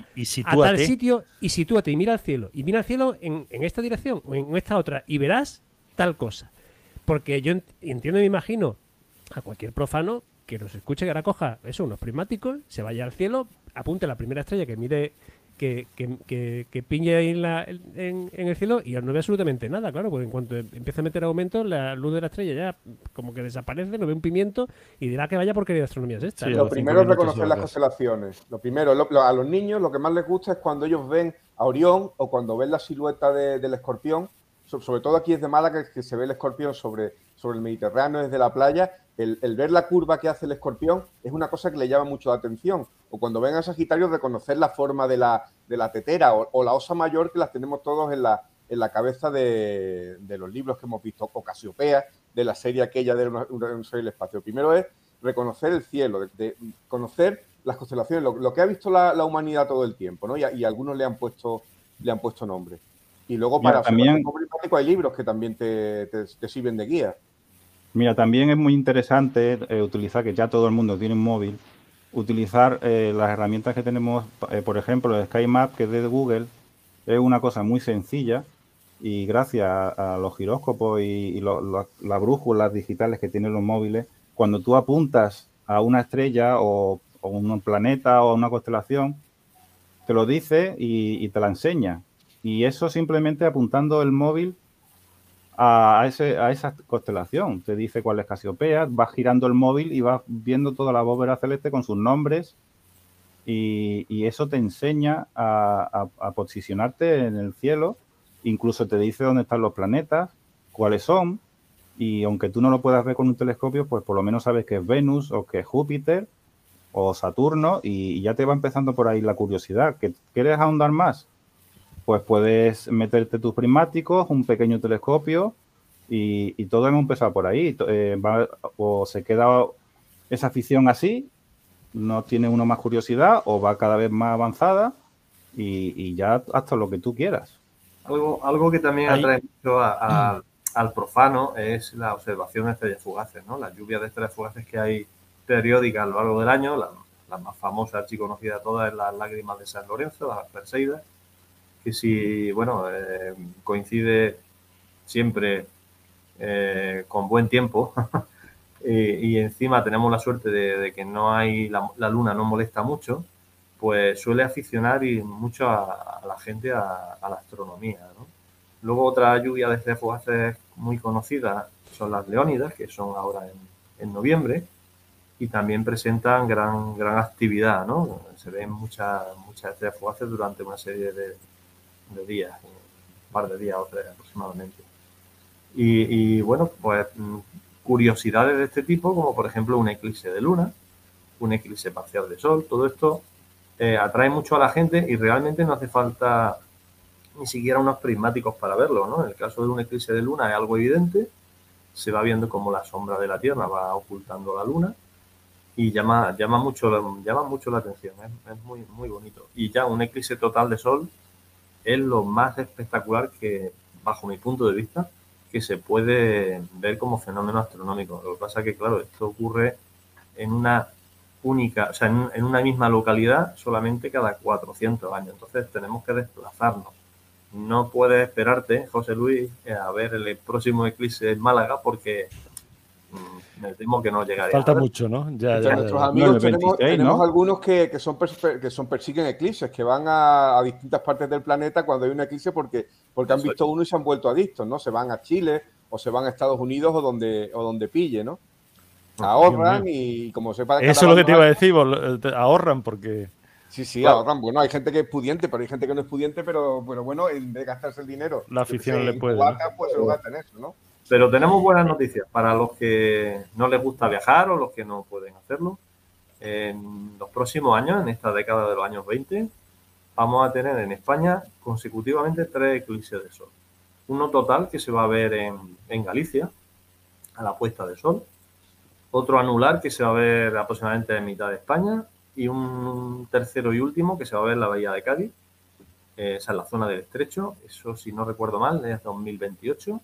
a tal sitio y sitúate y mira al cielo. Y mira al cielo en, en esta dirección o en esta otra y verás tal cosa. Porque yo entiendo y me imagino a cualquier profano que nos escuche que ahora coja eso, unos prismáticos, se vaya al cielo, apunte la primera estrella que mire, que, que, que, piñe ahí en, el cielo y no ve absolutamente nada, claro, porque en cuanto empieza a meter aumentos, la luz de la estrella ya como que desaparece, no ve un pimiento y dirá que vaya porque de astronomía es esta. lo primero es reconocer las constelaciones. Lo primero, a los niños lo que más les gusta es cuando ellos ven a Orión o cuando ven la silueta del escorpión sobre todo aquí desde Málaga, que se ve el escorpión sobre, sobre el Mediterráneo desde la playa, el, ver la curva que hace el escorpión es una cosa que le llama mucho la atención. O cuando ven a Sagitario, reconocer la forma de la, de la tetera o, la osa mayor que las tenemos todos en la, en la cabeza de, los libros que hemos visto, o Casiopea, de la serie aquella de un, el espacio. Primero es reconocer el cielo, de, conocer las constelaciones, lo, que ha visto la, humanidad todo el tiempo, ¿no? Y, y algunos le han puesto, le han puesto nombre. Y luego para también hay libros que también te, sirven de guía. Mira, también es muy interesante eh, utilizar, que ya todo el mundo tiene un móvil, utilizar eh, las herramientas que tenemos, eh, por ejemplo, el SkyMap, que es de Google, es una cosa muy sencilla y gracias a, los giróscopos y, las brújulas digitales que tienen los móviles, cuando tú apuntas a una estrella o, a un planeta o a una constelación, te lo dice y te la enseña. Y eso simplemente apuntando el móvil a, ese, a esa constelación. Te dice cuál es Casiopea, vas girando el móvil y vas viendo toda la bóveda celeste con sus nombres y, eso te enseña a, posicionarte en el cielo. Incluso te dice dónde están los planetas, cuáles son. Y aunque tú no lo puedas ver con un telescopio, pues por lo menos sabes que es Venus o que es Júpiter o Saturno y, ya te va empezando por ahí la curiosidad. ¿Quieres ahondar más? Pues puedes meterte tus prismáticos, un pequeño telescopio y, todo hemos empezado por ahí. Eh, o se queda esa afición así, no tiene uno más curiosidad o va cada vez más avanzada y, ya hasta lo que tú quieras. Algo, algo que también atrae mucho al profano es la observación de estrellas fugaces, ¿no? Las lluvias de estrellas fugaces que hay periódicas a lo largo del año, la, más famosa, y conocida toda es las lágrimas de San Lorenzo, las Perseidas, que si, bueno, eh, coincide siempre eh, con buen tiempo y, encima tenemos la suerte de, que no hay, la, luna no molesta mucho, pues suele aficionar y mucho a, la gente a, la astronomía. Luego otra lluvia de fugaces muy conocida son las leónidas, que son ahora en, noviembre, y también presentan gran, gran actividad, ¿no? Se ven muchas, muchas fugaces durante una serie de, días, un par de días o tres aproximadamente. Y, bueno, pues mm, curiosidades de este tipo, como por ejemplo un eclipse de luna, un eclipse parcial de sol, todo esto eh, atrae mucho a la gente y realmente no hace falta ni siquiera unos prismáticos para verlo, ¿no? En el caso de un eclipse de luna es algo evidente, se va viendo como la sombra de la Tierra va ocultando la luna y llama, llama, mucho, llama mucho la atención, es, muy, muy bonito. Y ya un eclipse total de sol es lo más espectacular que, bajo mi punto de vista, que se puede ver como fenómeno astronómico. Lo que pasa es que, claro, esto ocurre en una única, o sea, en, una misma localidad solamente cada 400 años. Entonces tenemos que desplazarnos. No puedes esperarte, José Luis, a ver el próximo eclipse en Málaga porque me temo que no llegaría. Falta mucho, ¿no? Ya, nuestros amigos tenemos, algunos que, son, que son persiguen eclipses, que van a, distintas partes del planeta cuando hay un eclipse porque, porque han visto uno y se han vuelto adictos, ¿no? Se van a Chile o se van a Estados Unidos o donde, o donde pille, ¿no? Ahorran y como sepa... Eso es lo que te iba a decir, eh, ahorran porque... Sí, sí, ahorran. Bueno, hay gente que es pudiente, pero hay gente que no es pudiente, pero, pero bueno, en vez de gastarse el dinero... La afición le puede. pues se lo gastan eso, ¿no? Pero tenemos buenas noticias para los que no les gusta viajar o los que no pueden hacerlo. En los próximos años, en esta década de los años 20, vamos a tener en España consecutivamente tres eclipses de sol. Uno total que se va a ver en, Galicia, a la puesta de sol, otro anular que se va a ver aproximadamente en mitad de España. Y un tercero y último que se va a ver en la bahía de Cádiz, eh, esa es la zona del estrecho, eso si no recuerdo mal es 2028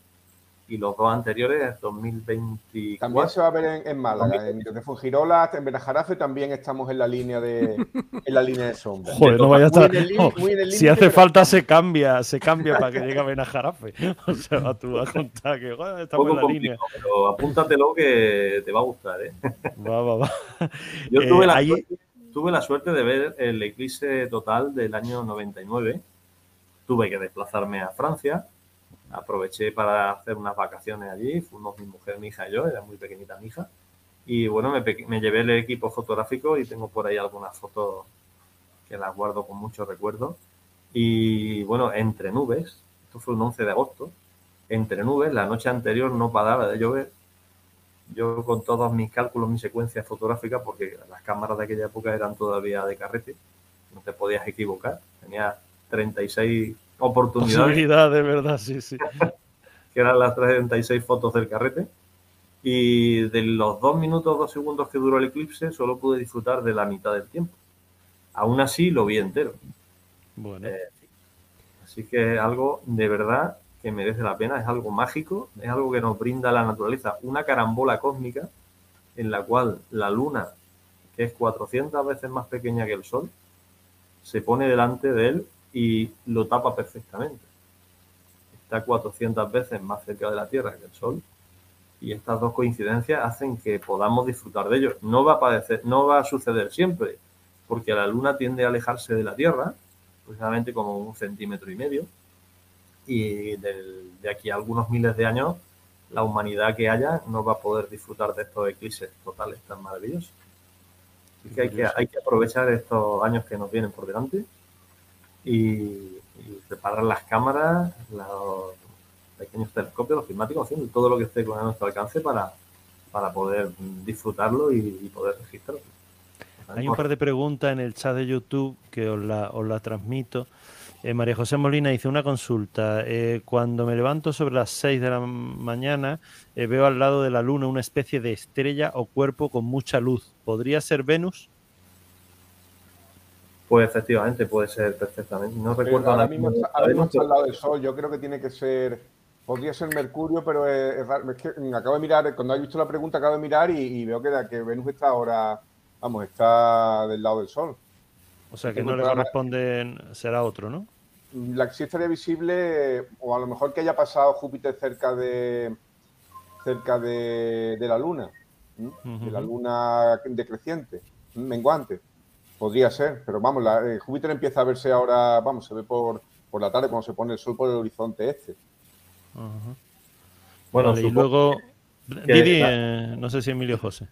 y los dos anteriores es 2024. También se va a ver en, Málaga, en, de Fuengirola, en Benajarafe también estamos en la línea de en la línea de sombra. Joder, no vaya a estar. si hace falta se cambia, se cambia para que llegue a Benajarafe. O sea, tú vas a contar que estamos en la línea. Pero apúntatelo que te va a gustar, ¿eh? Va, va, va. Yo tuve, la eh, suerte, tuve la suerte de ver el eclipse total del año 99. Tuve que desplazarme a Francia aproveché para hacer unas vacaciones allí, fuimos mi mujer, mi hija y yo, era muy pequeñita mi hija, y bueno, me, llevé el equipo fotográfico y tengo por ahí algunas fotos que las guardo con mucho recuerdo. Y bueno, entre nubes, esto fue un 11 de agosto, entre nubes, la noche anterior no paraba de llover. Yo con todos mis cálculos, mi secuencia fotográfica, porque las cámaras de aquella época eran todavía de carrete, no te podías equivocar. Tenía 36 oportunidades. de verdad, sí, sí. que eran las 36 fotos del carrete. Y de los dos minutos, dos segundos que duró el eclipse, solo pude disfrutar de la mitad del tiempo. Aún así, lo vi entero. Bueno. Eh, así que es algo de verdad que merece la pena, es algo mágico, es algo que nos brinda la naturaleza, una carambola cósmica en la cual la luna, que es 400 veces más pequeña que el Sol, se pone delante de él y lo tapa perfectamente. Está 400 veces más cerca de la Tierra que el Sol y estas dos coincidencias hacen que podamos disfrutar de ello. No va a, padecer, no va a suceder siempre, porque la Luna tiende a alejarse de la Tierra, precisamente como un centímetro y medio, y de aquí a algunos miles de años la humanidad que haya no va a poder disfrutar de estos eclipses totales tan maravillosos. Así que hay que, hay que aprovechar estos años que nos vienen por delante y, preparar las cámaras, los pequeños telescopios, los climáticos, haciendo todo lo que esté con nuestro alcance para, para poder disfrutarlo y, poder registrarlo. Hay un par de preguntas en el chat de YouTube que os la, os la transmito. Eh, María José Molina dice una consulta. Eh, cuando me levanto sobre las 6 de la mañana, eh, veo al lado de la luna una especie de estrella o cuerpo con mucha luz. ¿Podría ser Venus? Pues efectivamente puede ser perfectamente. No recuerdo ahora mismo, está, al lado del Sol. Yo creo que tiene que ser. Podría ser Mercurio, pero es, raro. Es que acabo de mirar, cuando he visto la pregunta, acabo de mirar y, veo que, que, Venus está ahora. Vamos, está del lado del Sol. O sea que no le corresponde, será otro, ¿no? La sí estaría visible, o a lo mejor que haya pasado Júpiter cerca de cerca de, la Luna, de la Luna decreciente, menguante. Podría ser, pero vamos, la, Júpiter empieza a verse ahora, vamos, se ve por, por la tarde cuando se pone el sol por el horizonte este. Bueno, y luego, Didi, eh, no sé si Emilio José.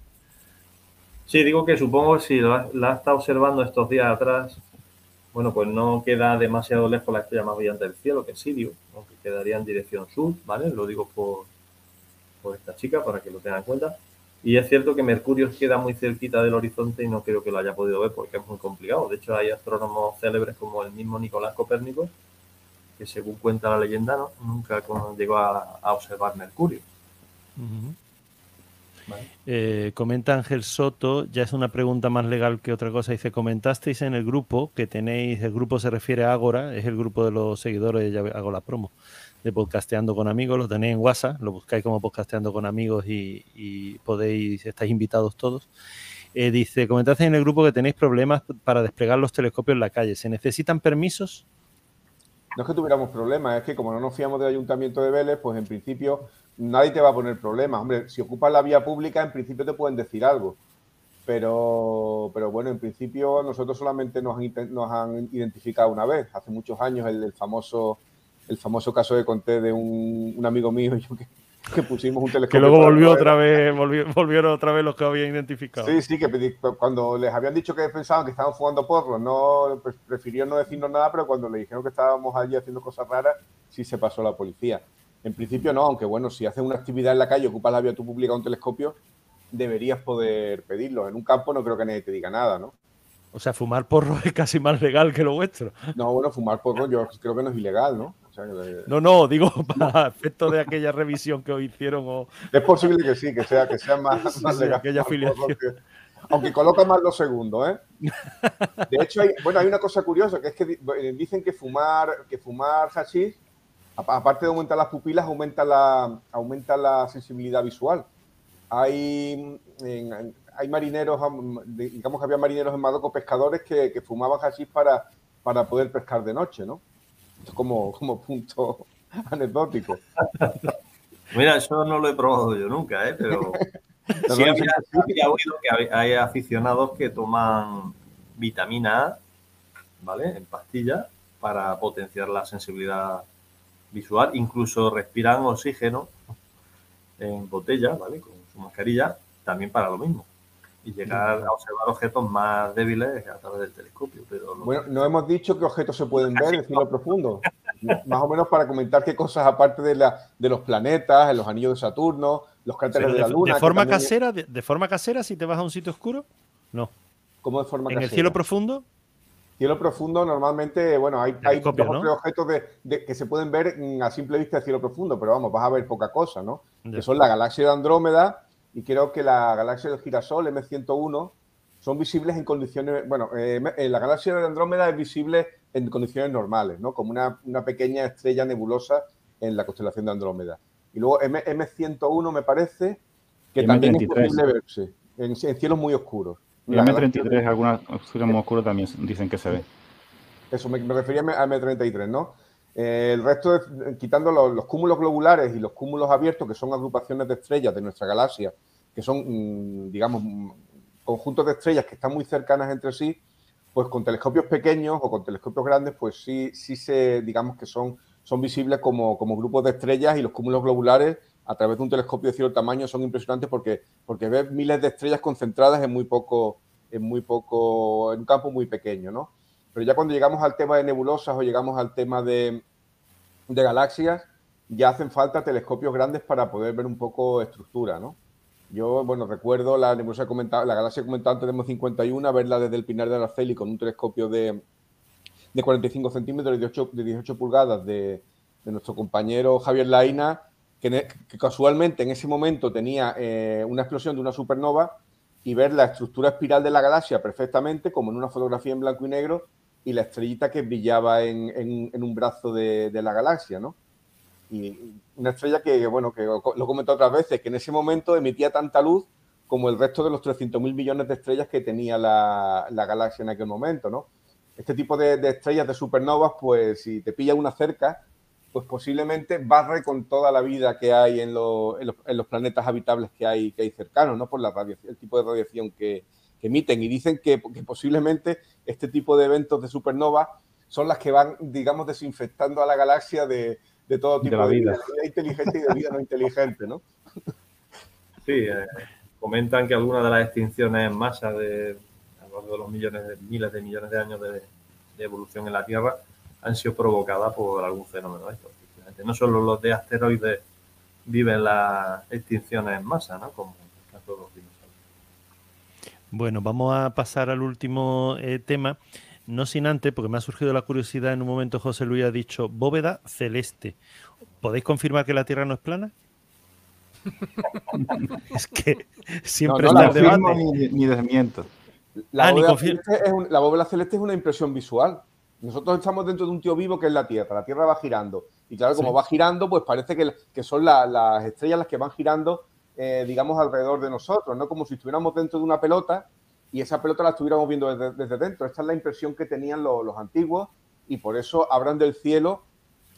Sí, digo que supongo que si la, la está observando estos días atrás, bueno, pues no queda demasiado lejos la estrella más brillante del cielo, que es Sirio, aunque quedaría en dirección sur, ¿vale? Lo digo por, por esta chica para que lo tengan en cuenta. Y es cierto que Mercurio queda muy cerquita del horizonte y no creo que lo haya podido ver porque es muy complicado. De hecho, hay astrónomos célebres como el mismo Nicolás Copérnico, que según cuenta la leyenda, ¿no? nunca llegó a, observar Mercurio. Eh, comenta Ángel Soto, ya es una pregunta más legal que otra cosa. Dice, comentasteis en el grupo que tenéis, el grupo se refiere a Ágora, es el grupo de los seguidores, ya hago la promo, de Podcasteando con Amigos, lo tenéis en WhatsApp, lo buscáis como Podcasteando con Amigos y, podéis, estáis invitados todos. Eh, dice, comentaste en el grupo que tenéis problemas para desplegar los telescopios en la calle. ¿Se necesitan permisos? No es que tuviéramos problemas, es que como no nos fiamos del Ayuntamiento de Vélez, pues en principio nadie te va a poner problemas. Hombre, si ocupas la vía pública, en principio te pueden decir algo. Pero, pero bueno, en principio nosotros solamente nos han, identificado una vez, hace muchos años, el, famoso el famoso caso que conté de un, amigo mío y yo que, pusimos un telescopio. Que luego volvió otra vez, volvieron otra vez los que habían identificado. Sí, sí, que cuando les habían dicho que pensaban que estaban fumando porros, no prefirió no decirnos nada, pero cuando le dijeron que estábamos allí haciendo cosas raras, sí se pasó la policía. En principio no, aunque bueno, si haces una actividad en la calle, ocupas la vía tú pública un telescopio, deberías poder pedirlo. En un campo no creo que nadie te diga nada, ¿no? O sea, fumar porro es casi más legal que lo vuestro. No, bueno, fumar porro yo creo que no es ilegal, ¿no? No, no, digo para efecto de aquella revisión que os hicieron. O... Es posible que sí, que sea, que sea más, legal. Aquella afiliación. aunque coloca más los segundos, ¿eh? De hecho, hay, bueno, hay una cosa curiosa, que es que dicen que fumar, que fumar hashish aparte de aumentar las pupilas, aumenta la, aumenta la sensibilidad visual. Hay, hay marineros, digamos que había marineros en Marruecos, pescadores que, fumaban hashish para, para poder pescar de noche, ¿no? Como, como punto anecdótico. Mira, eso no lo he probado yo nunca, ¿eh? pero sí había, oído que hay aficionados que toman vitamina A, ¿vale? En pastillas para potenciar la sensibilidad visual, incluso respiran oxígeno en botella, ¿vale? Con su mascarilla, también para lo mismo. Y llegar a observar objetos más débiles a través del telescopio. Pero bueno, no hemos dicho qué objetos se pueden ver en cielo profundo. más o menos para comentar qué cosas, aparte de, la, de los planetas, los anillos de Saturno, los cráteres de, la Luna. ¿De forma casera? De, forma casera si te vas a un sitio oscuro? No. ¿Cómo de forma ¿En el cielo profundo? Cielo profundo, normalmente, bueno, hay, hay dos objetos de, que se pueden ver a simple vista de cielo profundo, pero vamos, vas a ver poca cosa, ¿no? Que son la galaxia de Andrómeda y creo que la galaxia del girasol, M101, son visibles en condiciones, bueno, eh, eh, la galaxia de Andrómeda es visible en condiciones normales, ¿no? Como una, pequeña estrella nebulosa en la constelación de Andrómeda. Y luego M, M101 me parece que también es posible verse en cielos muy oscuros. Y M33, algunas oscuras muy oscuras también dicen que se ve. Eso, me, refería a M33, ¿no? Eh, el resto, quitando los, cúmulos globulares y los cúmulos abiertos, que son agrupaciones de estrellas de nuestra galaxia, que son, mm, digamos, mm, conjuntos de estrellas que están muy cercanas entre sí, pues con telescopios pequeños o con telescopios grandes, pues sí, sí se, digamos que son, son visibles como, como grupos de estrellas y los cúmulos globulares a través de un telescopio de cierto tamaño son impresionantes porque, porque ves miles de estrellas concentradas en muy poco, en muy poco, en un campo muy pequeño, ¿no? Pero ya cuando llegamos al tema de nebulosas o llegamos al tema de, de galaxias, ya hacen falta telescopios grandes para poder ver un poco estructura, ¿no? Yo, bueno, recuerdo la nebulosa comentado, la galaxia comentado antes de 51, verla desde el Pinar de Araceli con un telescopio de, de 45 centímetros y de 18, de 18 pulgadas de, de, nuestro compañero Javier Laina, que, casualmente en ese momento tenía eh, una explosión de una supernova y ver la estructura espiral de la galaxia perfectamente, como en una fotografía en blanco y negro, y la estrellita que brillaba en, un brazo de, la galaxia, ¿no? Y una estrella que, bueno, que lo he comentado otras veces, que en ese momento emitía tanta luz como el resto de los 300.000 millones de estrellas que tenía la, galaxia en aquel momento, ¿no? Este tipo de, estrellas de supernovas, pues si te pilla una cerca, pues posiblemente barre con toda la vida que hay en, los, planetas habitables que hay, que hay cercanos, ¿no? Por la el tipo de radiación que, emiten y dicen que, posiblemente este tipo de eventos de supernova son las que van, digamos, desinfectando a la galaxia de, todo tipo de, vida. inteligente y de vida no inteligente, ¿no? Sí, eh, comentan que algunas de las extinciones en masa de, a lo largo de los millones de, miles de millones de años de, evolución en la Tierra han sido provocadas por algún fenómeno de esto. No solo los de asteroides viven las extinciones en masa, ¿no? Como el caso de los dinosaurios. Bueno, vamos a pasar al último eh, tema. No sin antes, porque me ha surgido la curiosidad en un momento, José Luis ha dicho bóveda celeste. ¿Podéis confirmar que la Tierra no es plana? es que siempre no, está el debate. Ni, desmiento. La, ah, la bóveda celeste es una impresión visual. Nosotros estamos dentro de un tío vivo que es la Tierra. La Tierra va girando. Y claro, como va girando, pues parece que, son las estrellas las que van girando, eh, digamos, alrededor de nosotros, ¿no? Como si estuviéramos dentro de una pelota y esa pelota la estuviéramos viendo desde, dentro. Esta es la impresión que tenían los, antiguos y por eso hablan del cielo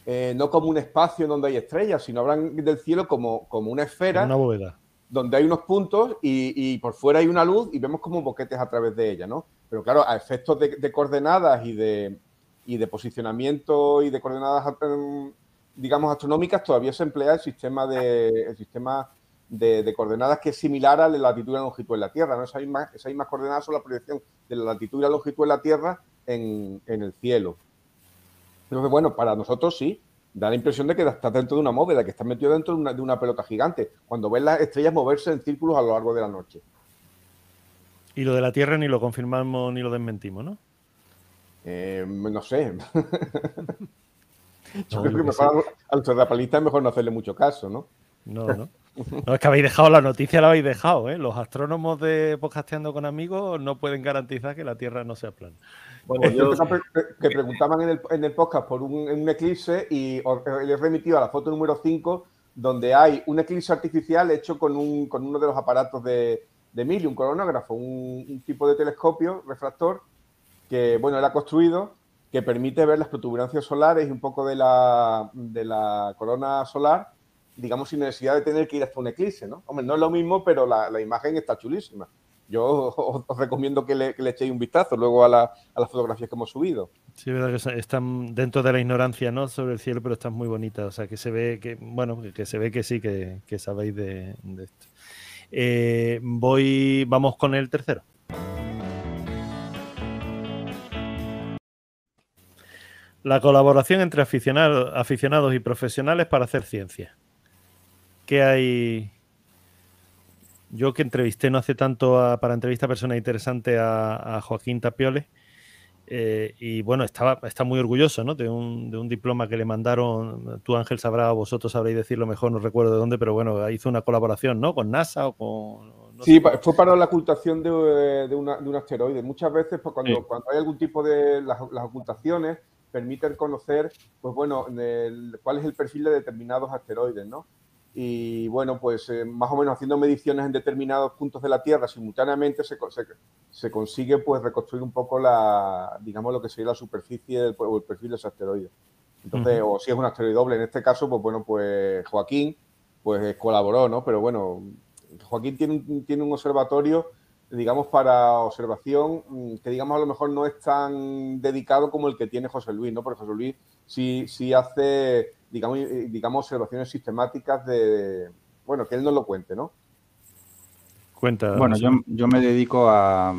eh, no como un espacio donde hay estrellas, sino hablan del cielo como, como una esfera. Una bóveda. Donde hay unos puntos y, por fuera hay una luz y vemos como boquetes a través de ella, ¿no? Pero claro, a efectos de, coordenadas y de, y de posicionamiento y de coordenadas em, digamos, astronómicas, todavía se emplea el sistema de, el sistema de, coordenadas que es similar a la latitud y la longitud en la Tierra. ¿no? Esas, mismas, esas mismas coordenadas son la proyección de la latitud y la longitud en la Tierra en, el cielo. Entonces, bueno, para nosotros sí, da la impresión de que estás dentro de una móveda, que estás metido dentro de una, de una pelota gigante, cuando ves las estrellas moverse en círculos a lo largo de la noche. Y lo de la Tierra ni lo confirmamos ni lo desmentimos, ¿no? Eh, no sé. Yo creo que mejor a los terraplanistas es mejor no hacerle mucho caso, ¿no? No, no. No, es que habéis dejado la noticia, la habéis dejado, ¿eh? Los astrónomos de podcasteando con amigos no pueden garantizar que la Tierra no sea plana. Bueno, yo... que preguntaban en el, en el podcast por un, eclipse y les he remitido a la foto número 5, donde hay un eclipse artificial hecho con, un, con uno de los aparatos de, de Mili, un coronógrafo, un, un tipo de telescopio refractor que, bueno, era construido que permite ver las protuberancias solares y un poco de la, de la corona solar, digamos, sin necesidad de tener que ir hasta un eclipse, ¿no? Hombre, no es lo mismo, pero la, imagen está chulísima. Yo os, recomiendo que le, echéis un vistazo luego a, las fotografías que hemos subido. Sí, es verdad que están dentro de la ignorancia, ¿no? Sobre el cielo, pero están muy bonitas. O sea, que se ve que, bueno, que se ve que sí, que, sabéis de, esto. Eh, voy, vamos con el tercero. La colaboración entre aficionados, y profesionales para hacer ciencia. ¿Qué hay? Yo que entrevisté no hace tanto para entrevista persona interesante a, Joaquín Tapiole. Eh, y bueno, estaba, está muy orgulloso ¿no? de, un, diploma que le mandaron. Tú, Ángel, sabrá, vosotros sabréis decirlo mejor, no recuerdo de dónde, pero bueno, hizo una colaboración ¿no? con NASA o con. sí, fue para la ocultación de, un asteroide. Muchas veces, pues, cuando, cuando hay algún tipo de las ocultaciones, permiten conocer, pues bueno, cuál es el perfil de determinados asteroides, ¿no? Y bueno, pues eh, más o menos haciendo mediciones en determinados puntos de la Tierra simultáneamente se, se, consigue pues reconstruir un poco la, digamos, lo que sería la superficie o el perfil de ese asteroide. Entonces, o si es un asteroide doble, en este caso, pues bueno, pues Joaquín pues colaboró, ¿no? Pero bueno, Joaquín tiene tiene un observatorio digamos, para observación, mm, que digamos a lo mejor no es tan dedicado como el que tiene José Luis, ¿no? Porque José Luis sí, sí hace, digamos, digamos, observaciones sistemáticas de, bueno, que él nos lo cuente, ¿no? Cuenta. Bueno, yo, yo me dedico a,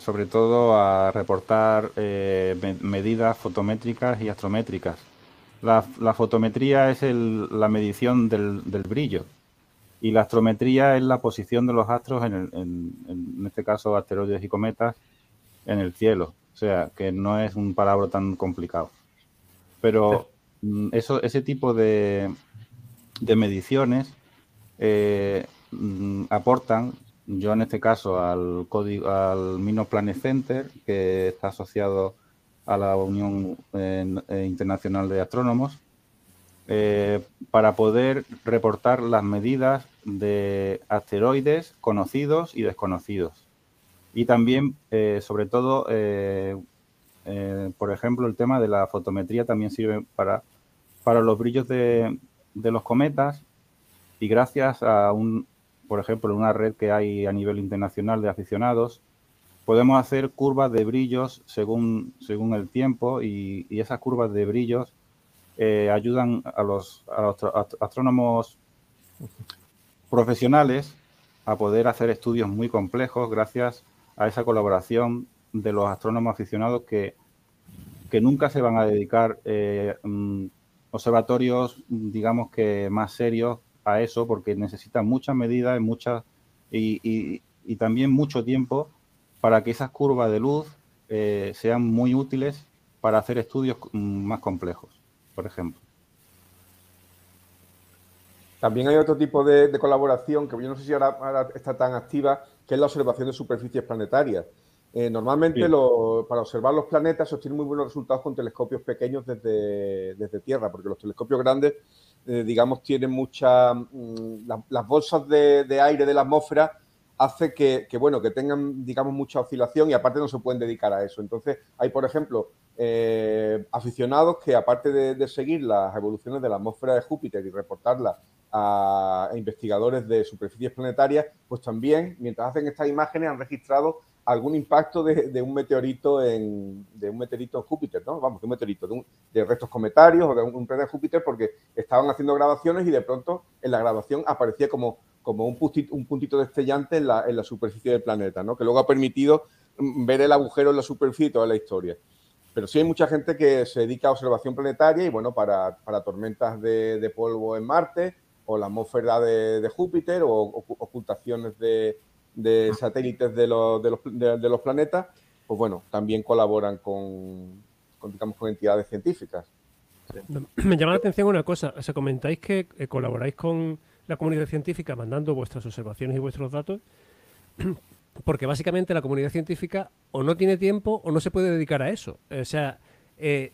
sobre todo, a reportar eh, medidas fotométricas y astrométricas. La, fotometría es la medición del, del brillo y la astrometría es la posición de los astros, en, en, este caso asteroides y cometas, en el cielo. O sea, que no es un palabra tan complicado. Pero eso, ese tipo de, de mediciones eh, mm, aportan, yo en este caso, al código, al Mino Planet Center, que está asociado a la Unión eh, Internacional de Astrónomos, eh, para poder reportar las medidas de asteroides conocidos y desconocidos. Y también, sobre todo, eh, por ejemplo, el tema de la fotometría también sirve para, para los brillos de, los cometas y gracias a un, por ejemplo, una red que hay a nivel internacional de aficionados, podemos hacer curvas de brillos según, según el tiempo y, esas curvas de brillos eh, ayudan a los, astrónomos profesionales a poder hacer estudios muy complejos gracias a esa colaboración de los astrónomos aficionados que, que nunca se van a dedicar eh, mm, observatorios, digamos que más serios a eso, porque necesitan muchas medidas muchas, y, y también mucho tiempo para que esas curvas de luz eh, sean muy útiles para hacer estudios más complejos, por ejemplo. También hay otro tipo de, colaboración que yo no sé si ahora, está tan activa, que es la observación de superficies planetarias. Eh, normalmente para observar los planetas se obtienen muy buenos resultados con telescopios pequeños desde, Tierra, porque los telescopios grandes, eh, digamos, tienen muchas... Mm, las bolsas de aire de la atmósfera hace que, bueno, que tengan, digamos, mucha oscilación y aparte no se pueden dedicar a eso. Entonces, hay, por ejemplo, eh, aficionados que aparte de, seguir las evoluciones de la atmósfera de Júpiter y reportarlas a, investigadores de superficies planetarias, pues también, mientras hacen estas imágenes, han registrado algún impacto de, un meteorito en de un meteorito en Júpiter, ¿no? Vamos, de un meteorito, de, restos cometarios o de un, un planeta Júpiter, porque estaban haciendo grabaciones y de pronto en la grabación aparecía como como un puntito, un puntito destellante en la, en la, superficie del planeta, ¿no? que luego ha permitido mm, ver el agujero en la superficie y toda la historia. Pero sí hay mucha gente que se dedica a observación planetaria y bueno, para, para tormentas de, polvo en Marte o la atmósfera de Júpiter o ocultaciones de, de satélites de los, de, los, de los, planetas, pues bueno, también colaboran con, con, digamos, con entidades científicas. Me llama la atención una cosa, o sea, comentáis que eh, colaboráis con la comunidad científica mandando vuestras observaciones y vuestros datos, porque básicamente la comunidad científica o no tiene tiempo o no se puede dedicar a eso. O sea, eh,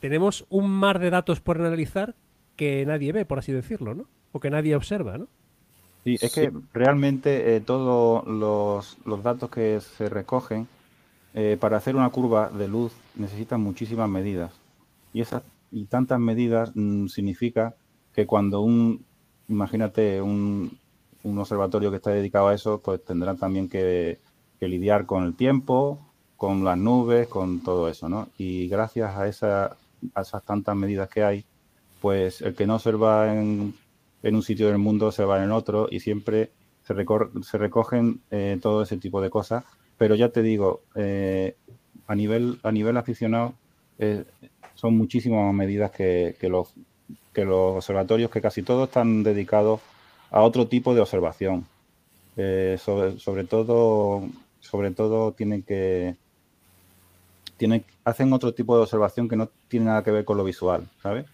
tenemos un mar de datos por analizar que nadie ve, por así decirlo, ¿no? O que nadie observa, ¿no? Sí, es que realmente eh, todos los, datos que se recogen eh, para hacer una curva de luz necesitan muchísimas medidas. Y, esas, y tantas medidas mm, significa que cuando un imagínate un, observatorio que está dedicado a eso, pues tendrán también que, lidiar con el tiempo, con las nubes, con todo eso, ¿no? Y gracias a, esa, esas tantas medidas que hay, pues el que no observa en, en un sitio del mundo se va en otro y siempre se, recogen eh, todo ese tipo de cosas. Pero ya te digo, eh, a, nivel, aficionado, eh, son muchísimas más medidas que, los, observatorios, que casi todos están dedicados a otro tipo de observación. Sobre, todo, sobre todo hacen otro tipo de observación que no tiene nada que ver con lo visual, ¿sabes?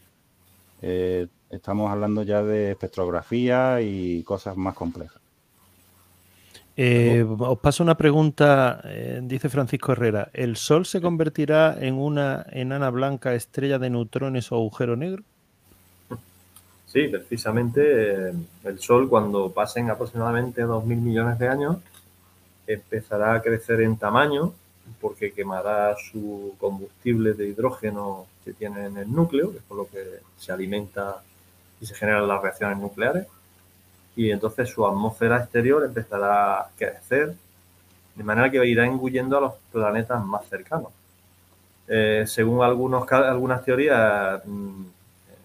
Estamos hablando ya de espectrografía y cosas más complejas. Eh, os paso una pregunta, dice Francisco Herrera. ¿El Sol se convertirá en una enana blanca estrella de neutrones o agujero negro? Sí, precisamente eh, el Sol cuando pasen aproximadamente 2.000 millones de años empezará a crecer en tamaño porque quemará su combustible de hidrógeno que tiene en el núcleo, que es por lo que se alimenta y se generan las reacciones nucleares. Y entonces su atmósfera exterior empezará a crecer de manera que irá engullendo a los planetas más cercanos. Eh, según algunas teorías, mm,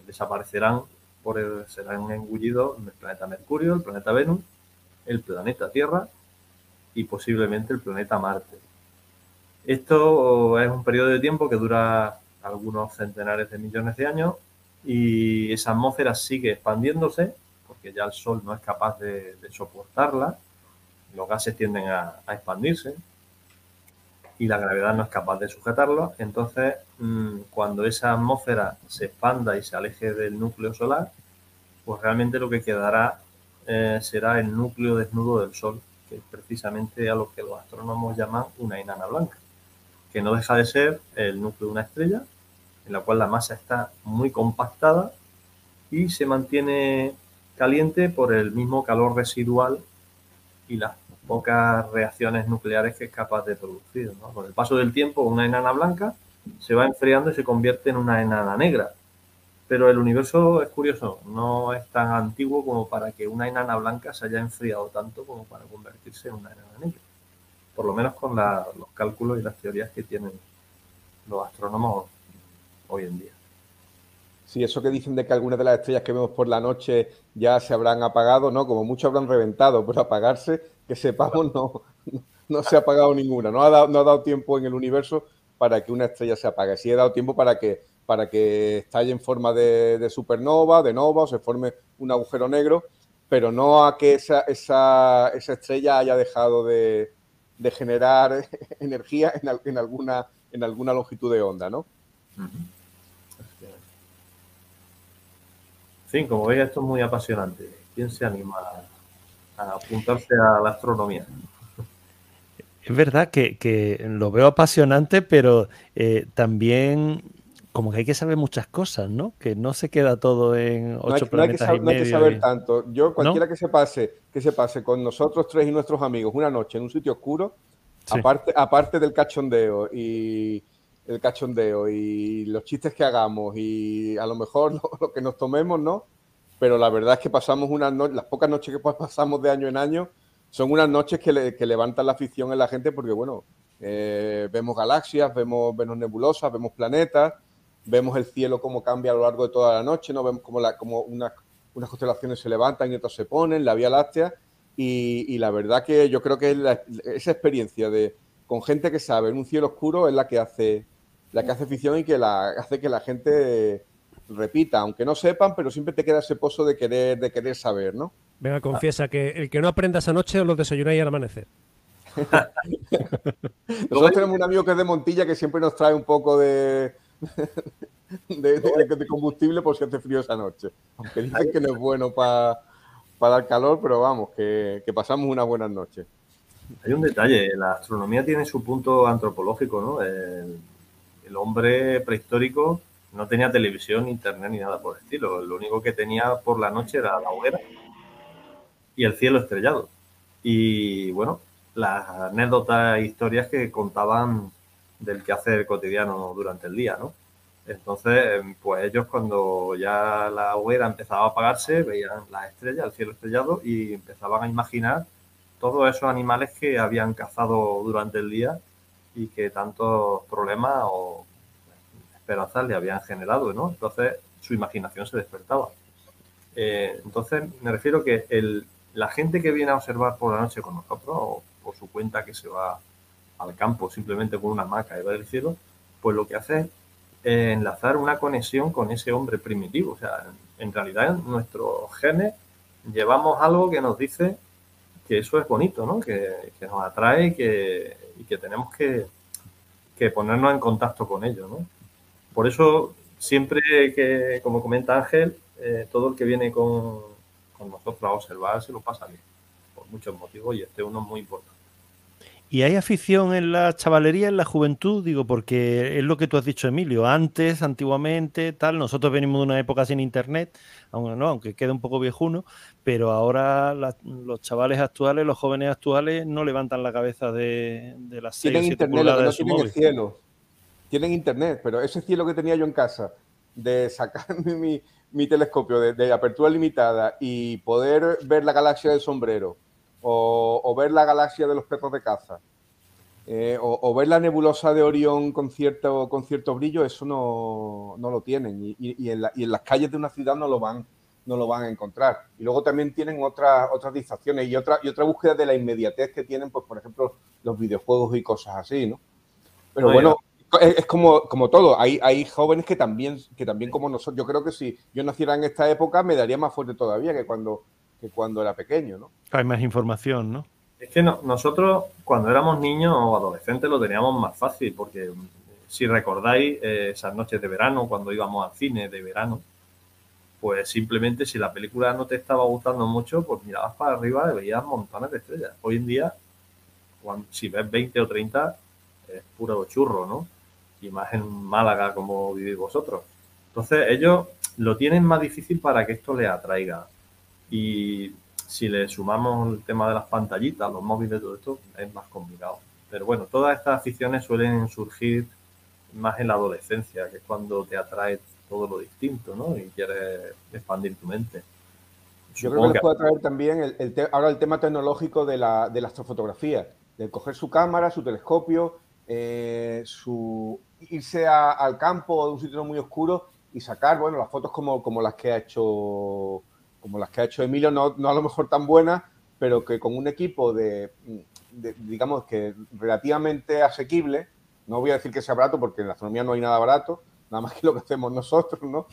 desaparecerán por el, serán engullidos el planeta Mercurio, el planeta Venus, el planeta Tierra y posiblemente el planeta Marte. Esto es un periodo de tiempo que dura algunos centenares de millones de años y esa atmósfera sigue expandiéndose porque ya el Sol no es capaz de, soportarla, los gases tienden a expandirse y la gravedad no es capaz de sujetarlo. Entonces, mm, cuando esa atmósfera se expanda y se aleje del núcleo solar, pues realmente lo que quedará eh, será el núcleo desnudo del Sol, que es precisamente a lo que los astrónomos llaman una enana blanca, que no deja de ser el núcleo de una estrella, en la cual la masa está muy compactada y se mantiene caliente por el mismo calor residual y las pocas reacciones nucleares que es capaz de producir. Con el paso del tiempo, una enana blanca se va enfriando y se convierte en una enana negra. Pero el universo es curioso, no es tan antiguo como para que una enana blanca se haya enfriado tanto como para convertirse en una enana negra. por lo menos con los cálculos y las teorías que tienen los astrónomos hoy en día. Sí, eso que dicen de que algunas de las estrellas que vemos por la noche ya se habrán apagado, no, como muchos habrán reventado, pero apagarse, que sepamos, no, no se ha apagado ninguna. No ha, dado, no ha dado tiempo en el universo para que una estrella se apague. Sí ha dado tiempo para que, para que estalle en forma de, supernova, de nova, o se forme un agujero negro, pero no a que esa, esa, esa estrella haya dejado de, de generar energía en, en, alguna, en alguna longitud de onda, ¿no? Sí, como veis, esto es muy apasionante. ¿Quién se anima a apuntarse a la astronomía? Es verdad que, lo veo apasionante, pero eh, también como que hay que saber muchas cosas, ¿no? Que no se queda todo en ocho planetas no hay que saber tanto. Yo, cualquiera que se pase, que se pase con nosotros tres y nuestros amigos una noche en un sitio oscuro, aparte, aparte del cachondeo y el cachondeo y los chistes que hagamos y a lo mejor lo, que nos tomemos, ¿no? Pero la verdad es que pasamos unas noches, las pocas noches que pasamos de año en año, son unas noches que, levantan la afición en la gente porque, bueno, eh, vemos galaxias, vemos, vemos nebulosas, vemos planetas, vemos el cielo cómo cambia a lo largo de toda la noche, ¿no? Vemos cómo, la, como unas, unas constelaciones se levantan y otras se ponen, la Vía Láctea, y, y la verdad que yo creo que esa experiencia de con gente que sabe en un cielo oscuro es la que hace la que hace ficción y que la, hace que la gente repita, aunque no sepan, pero siempre te queda ese pozo de querer, de querer saber, ¿no? Venga, confiesa que el que no aprenda esa noche los desayunáis al amanecer. Nosotros tenemos un amigo que es de Montilla que siempre nos trae un poco de, de, combustible por si hace frío esa noche. Aunque dicen que no es bueno para dar calor, pero vamos, que, que pasamos unas buenas noches. Hay un detalle, la astronomía tiene su punto antropológico, ¿no? El, el hombre prehistórico no tenía televisión, internet ni nada por el estilo. Lo único que tenía por la noche era la hoguera y el cielo estrellado. Y bueno, las anécdotas e historias que contaban del quehacer cotidiano durante el día, ¿no? Entonces, pues ellos cuando ya la hoguera empezaba a apagarse, veían las estrellas, el cielo estrellado y empezaban a imaginar todos esos animales que habían cazado durante el día y que tantos problemas o esperanzas le habían generado, ¿no? Entonces su imaginación se despertaba. Eh, entonces me refiero que la gente que viene a observar por la noche con nosotros o por su cuenta que se va al campo simplemente con una hamaca y va del cielo, pues lo que hace es enlazar una conexión con ese hombre primitivo. O sea, en realidad en nuestros genes llevamos algo que nos dice que eso es bonito, ¿no? Que, que nos atrae y que, y que tenemos que, ponernos en contacto con ellos, ¿no? Por eso, siempre que, como comenta Ángel, eh, todo el que viene con, con, nosotros a observar se lo pasa bien, por muchos motivos, y este uno es muy importante. ¿Y hay afición en la chavalería, en la juventud? Digo, porque es lo que tú has dicho, Emilio. Antes, antiguamente, tal, nosotros venimos de una época sin internet, aunque no, aunque quede un poco viejuno, pero ahora los chavales actuales, los jóvenes actuales, no levantan la cabeza de, de las seis Tienen internet, no tienen el cielo. Tienen internet, pero ese cielo que tenía yo en casa, de sacar mi, telescopio de, apertura limitada y poder ver la galaxia del sombrero o, ver la galaxia de los perros de caza, eh, o, ver la nebulosa de Orión con cierto, con cierto brillo, eso no, lo tienen. Y, en las calles de una ciudad no lo van, no lo van a encontrar. Y luego también tienen otras otras distracciones y otra, y otra búsqueda de la inmediatez que tienen, pues, por ejemplo, los videojuegos y cosas así, ¿no? Pero bueno, es, como, como todo. Hay, hay jóvenes que también, que también como nosotros, yo creo que si yo naciera en esta época me daría más fuerte todavía que cuando cuando era pequeño, ¿no? Hay más información, ¿no? Es que nosotros cuando éramos niños o adolescentes lo teníamos más fácil, porque si recordáis eh, esas noches de verano, cuando íbamos al cine de verano, pues simplemente si la película no te estaba gustando mucho, pues mirabas para arriba y veías montones de estrellas. Hoy en día, si ves 20 o 30, es puro churro, ¿no? Y más en Málaga como vivís vosotros. Entonces ellos lo tienen más difícil para que esto les atraiga. Y si le sumamos el tema de las pantallitas, los móviles, todo esto, es más complicado. Pero bueno, todas estas aficiones suelen surgir más en la adolescencia, que es cuando te atrae todo lo distinto, ¿no? Y quieres expandir tu mente. Yo creo que les puede atraer también el, ahora el tema tecnológico de la, de la astrofotografía, de coger su cámara, su telescopio, eh, su, irse al campo o de un sitio muy oscuro y sacar, bueno, las fotos como, como las que ha hecho como las que ha hecho Emilio, no, no a lo mejor tan buenas, pero que con un equipo de, digamos que relativamente asequible, no voy a decir que sea barato porque en la astronomía no hay nada barato, nada más que lo que hacemos nosotros, ¿no?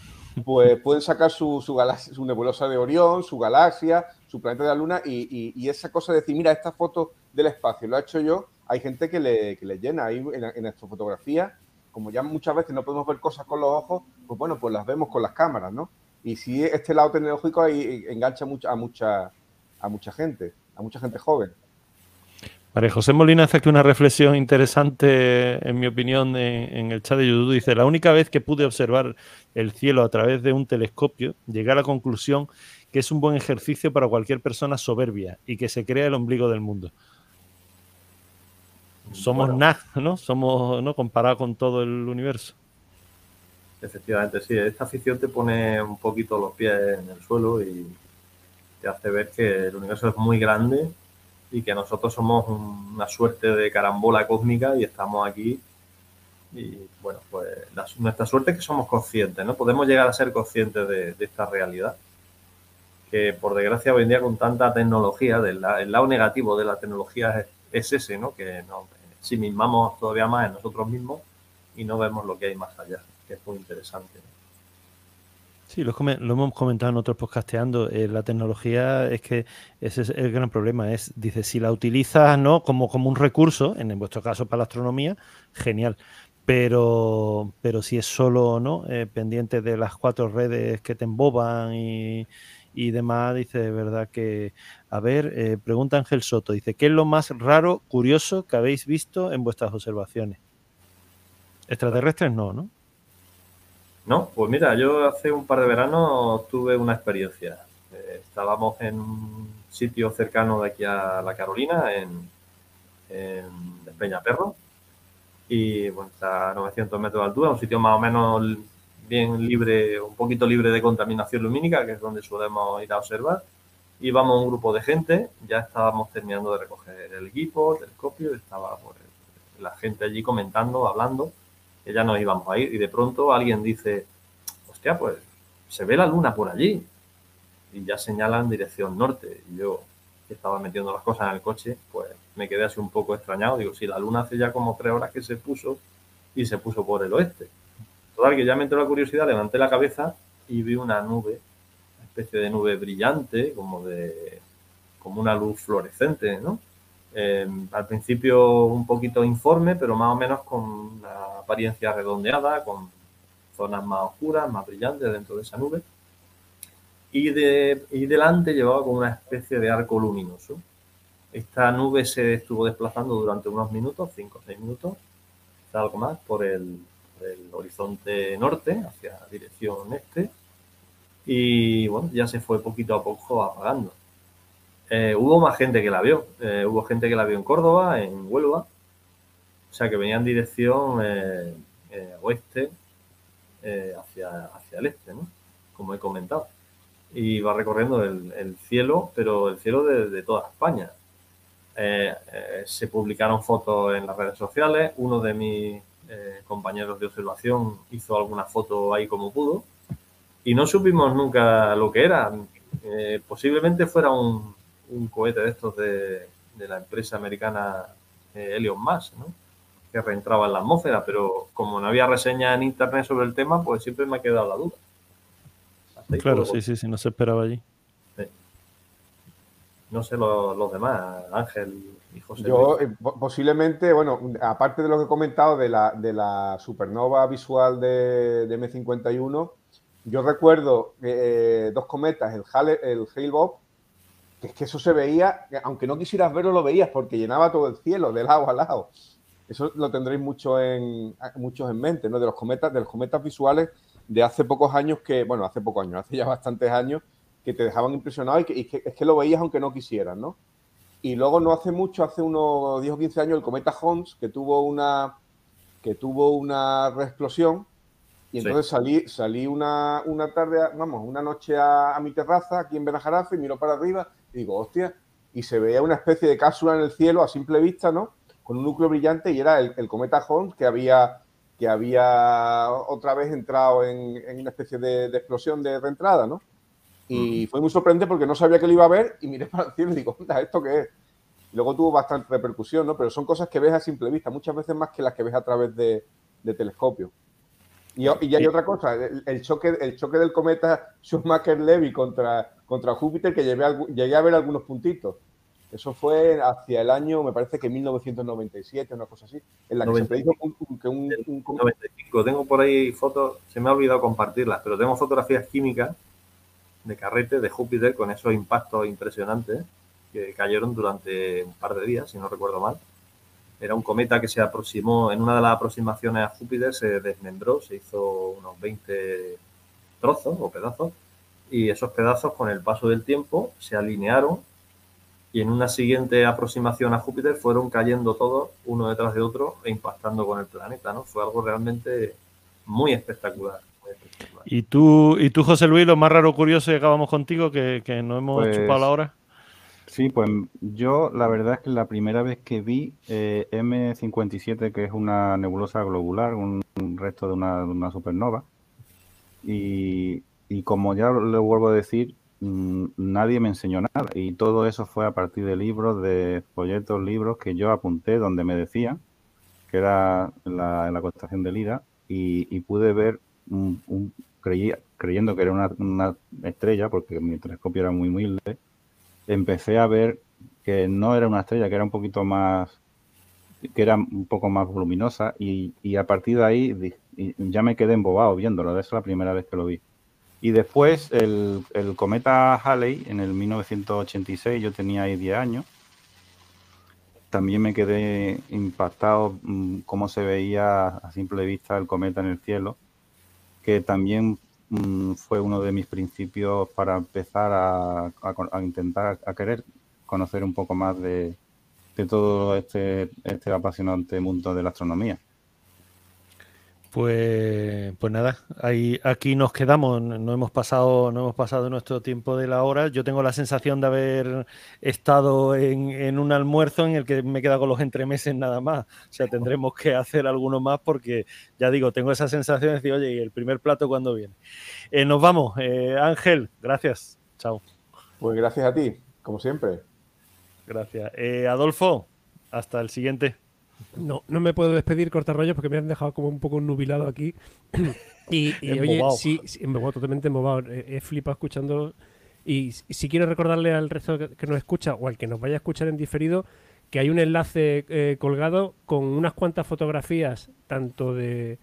Pues pueden sacar su, su, galaxia, su nebulosa de Orión, su galaxia, su planeta de la Luna y, esa cosa de decir, mira, esta foto del espacio lo he hecho yo, hay gente que le, que le llena ahí en, en astrofotografía como ya muchas veces no podemos ver cosas con los ojos, pues bueno, pues las vemos con las cámaras, ¿no? Y si este lado tecnológico ahí engancha mucha, a, mucha, a mucha gente, a mucha gente joven. María José Molina hace aquí una reflexión interesante, en mi opinión, en, el chat de YouTube. Dice, la única vez que pude observar el cielo a través de un telescopio, llegué a la conclusión que es un buen ejercicio para cualquier persona soberbia y que se crea el ombligo del mundo. Somos nada, ¿no? Somos, ¿no? Comparado con todo el universo. Efectivamente, sí. Esta afición te pone un poquito los pies en el suelo y te hace ver que el universo es muy grande y que nosotros somos una suerte de carambola cósmica y estamos aquí. Y bueno, pues nuestra suerte es que somos conscientes, ¿no? Podemos llegar a ser conscientes de, esta realidad. Que por desgracia hoy en día con tanta tecnología, el lado negativo de la tecnología es, ese, ¿no? Que nos si mismamos todavía más en nosotros mismos y no vemos lo que hay más allá, que es muy interesante. Sí, lo, hemos comentado en otros podcasteando. Eh, la tecnología es que ese es el gran problema. Es, dice, si la utilizas no como, como un recurso, en, vuestro caso para la astronomía, genial. Pero, pero si es solo no eh, pendiente de las cuatro redes que te emboban y, y demás, dice, de verdad que, a ver, eh, pregunta Ángel Soto, dice, ¿qué es lo más raro, curioso que habéis visto en vuestras observaciones? Extraterrestres no, ¿no? No, pues mira, yo hace un par de veranos tuve una experiencia. Eh, estábamos en un sitio cercano de aquí a la Carolina, en, en Peñaperro, y bueno, está a 900 metros de altura, un sitio más o menos bien libre, un poquito libre de contaminación lumínica, que es donde solemos ir a observar. Íbamos un grupo de gente, ya estábamos terminando de recoger el equipo, el telescopio, estaba pues, la gente allí comentando, hablando, que ya nos íbamos a ir y de pronto alguien dice, hostia, pues se ve la luna por allí y ya señalan dirección norte. Y yo, que estaba metiendo las cosas en el coche, pues me quedé así un poco extrañado. Digo, si la luna hace ya como tres horas que se puso y se puso por el oeste que ya me entró la curiosidad, levanté la cabeza y vi una nube, una especie de nube brillante, como de como una luz fluorescente, ¿no? Em, al principio un poquito informe, pero más o menos con una apariencia redondeada, con zonas más oscuras, más brillantes dentro de esa nube. Y, de, y delante llevaba como una especie de arco luminoso. Esta nube se estuvo desplazando durante unos minutos, 5 o 6 minutos, algo más, por el, del horizonte norte hacia dirección este y bueno, ya se fue poquito a poco apagando. Eh, hubo más gente que la vio, eh, hubo gente que la vio en Córdoba, en Huelva, o sea que venía en dirección eh, oeste hacia, hacia el este, ¿no? como he comentado. Y va recorriendo el, cielo, pero el cielo de, de toda España. se publicaron fotos en las redes sociales. Uno de mis compañeros de observación hizo alguna foto ahí como pudo y no supimos nunca lo que era. Posiblemente fuera un, cohete de estos de, la empresa americana eh, Elon Musk, que reentraba en la atmósfera, pero como no había reseña en internet sobre el tema, pues siempre me ha quedado la duda. Claro, sí, sí, sí, no se esperaba allí. No sé los demás, Ángel yo, eh, posiblemente, bueno, aparte de lo que he comentado de la, de la supernova visual de, M51, yo recuerdo eh, dos cometas, el, Hale, el Hale-Bopp, que es que eso se veía, aunque no quisieras verlo, lo veías porque llenaba todo el cielo de lado a lado. Eso lo tendréis mucho en, muchos en mente, ¿no? De los cometas, de los cometas visuales de hace pocos años que, bueno, hace pocos años, hace ya bastantes años, que te dejaban impresionado y que, y que es que lo veías aunque no quisieras, ¿no? Y luego no hace mucho, hace unos 10 o 15 años, el cometa Holmes, que tuvo una, que tuvo una reexplosión. Y entonces salí, salí una, una tarde, vamos, una noche a, mi terraza aquí en Benajarafe y miro para arriba y digo, hostia, y se veía una especie de cápsula en el cielo a simple vista, ¿no? Con un núcleo brillante y era el, cometa Holmes que había, que había otra vez entrado en, una especie de, explosión de reentrada, ¿no? Y fue muy sorprendente porque no sabía que lo iba a ver y miré para el cielo y digo, ¿esto qué es? Y luego tuvo bastante repercusión, ¿no? Pero son cosas que ves a simple vista, muchas veces más que las que ves a través de, telescopio. Y, y, hay otra cosa, el, choque, el choque del cometa Schumacher-Levy contra, contra Júpiter, que llegué a ver algunos puntitos. Eso fue hacia el año, me parece que 1997, una cosa así, en la que se predijo que un, 95. Tengo por ahí fotos, se me ha olvidado compartirlas, pero tengo fotografías químicas de carrete de Júpiter con esos impactos impresionantes que cayeron durante un par de días, si no recuerdo mal. Era un cometa que se aproximó, en una de las aproximaciones a Júpiter se desmembró, se hizo unos 20 trozos o pedazos, y esos pedazos con el paso del tiempo se alinearon y en una siguiente aproximación a Júpiter fueron cayendo todos uno detrás de otro e impactando con el planeta, ¿no? Fue algo realmente muy espectacular. ¿Y tú, y tú, José Luis, lo más raro curioso y acabamos contigo, que, que no hemos pues chupado la hora? Sí, pues yo la verdad es que la primera vez que vi eh, M57, que es una nebulosa globular, un, resto de una, supernova, y, como ya le vuelvo a decir, mm, nadie me enseñó nada. Y todo eso fue a partir de libros, de folletos, libros que yo apunté donde me decían que era la, la constelación de Lira, y, pude ver, creyendo que era una, estrella, porque mi telescopio era muy humilde, empecé a ver que no era una estrella, que era un poquito más, que era un poco más voluminosa y, a partir de ahí ya me quedé embobado viéndolo, esa es la primera vez que lo vi. Y después el, cometa Halley en el 1986, yo tenía ahí 10 años, también me quedé impactado mm, cómo se veía a simple vista el cometa en el cielo, que también Mm, fue uno de mis principios para empezar a, intentar, a querer conocer un poco más de, todo este, este apasionante mundo de la astronomía. Pues, pues nada, ahí, aquí nos quedamos, no hemos pasado, no hemos pasado nuestro tiempo de la hora. Yo tengo la sensación de haber estado en, un almuerzo en el que me he quedado con los entremeses nada más. O sea, tendremos que hacer alguno más porque, ya digo, tengo esa sensación de decir, oye, ¿y el primer plato cuándo viene? Eh, nos vamos. Eh, Ángel, gracias. Chao. Pues gracias a ti, como siempre. Gracias. Eh, Adolfo, hasta el siguiente. No, no me puedo despedir, cortar rollos, porque me han dejado como un poco nubilado aquí. y, oye, sí, sí totalmente embobado. He, flipado escuchando. Y, si quiero recordarle al resto que, nos escucha o al que nos vaya a escuchar en diferido que hay un enlace eh, colgado con unas cuantas fotografías, tanto de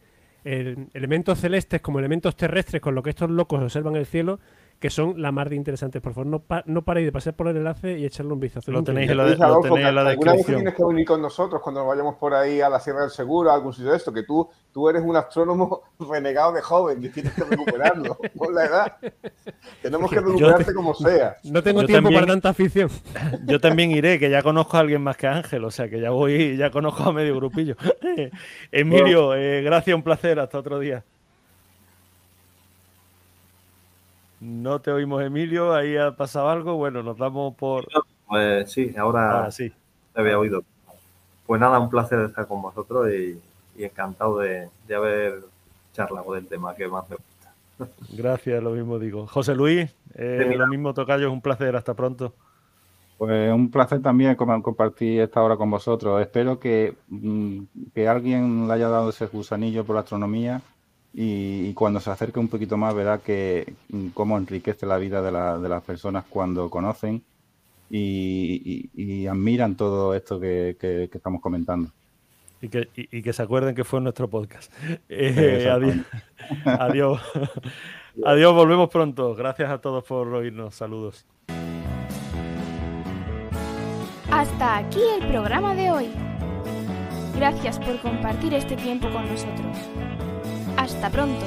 elementos celestes como elementos terrestres, con lo que estos locos observan el cielo, que son la más de interesantes. Por favor, no, no paréis de pasar por el enlace y echarle un vistazo. Lo tenéis en la, descripción. Alguna vez tienes que unir con nosotros cuando vayamos por ahí a la Sierra del Seguro, a algún sitio de esto, que tú, tú eres un astrónomo renegado de joven y tienes que recuperarlo con la edad. Tenemos que recuperarte como sea. No tengo tiempo para tanta afición. Yo también iré, que ya conozco a alguien más que Ángel, o sea que ya voy, ya conozco a medio grupillo. Emilio, eh, gracias, un placer, hasta otro día. No te oímos, Emilio. Ahí ha pasado algo. Bueno, nos damos por. Pues sí, ahora, sí. Te había oído. Pues nada, un placer estar con vosotros y, encantado de, haber charlado del tema que más me gusta. Gracias, lo mismo digo. José Luis, eh, lo mismo tocayo, es un placer. Hasta pronto. Pues un placer también compartir esta hora con vosotros. Espero que, mm, que alguien le haya dado ese gusanillo por la astronomía y, cuando se acerque un poquito más verá que mm, cómo enriquece la vida de, las personas cuando conocen y, admiran todo esto que, estamos comentando. Y que, que, se acuerden que fue nuestro podcast. Eh, adiós. adiós. adiós, volvemos pronto. Gracias a todos por oírnos. Saludos. Hasta aquí el programa de hoy. Gracias por compartir este tiempo con nosotros. Hasta pronto.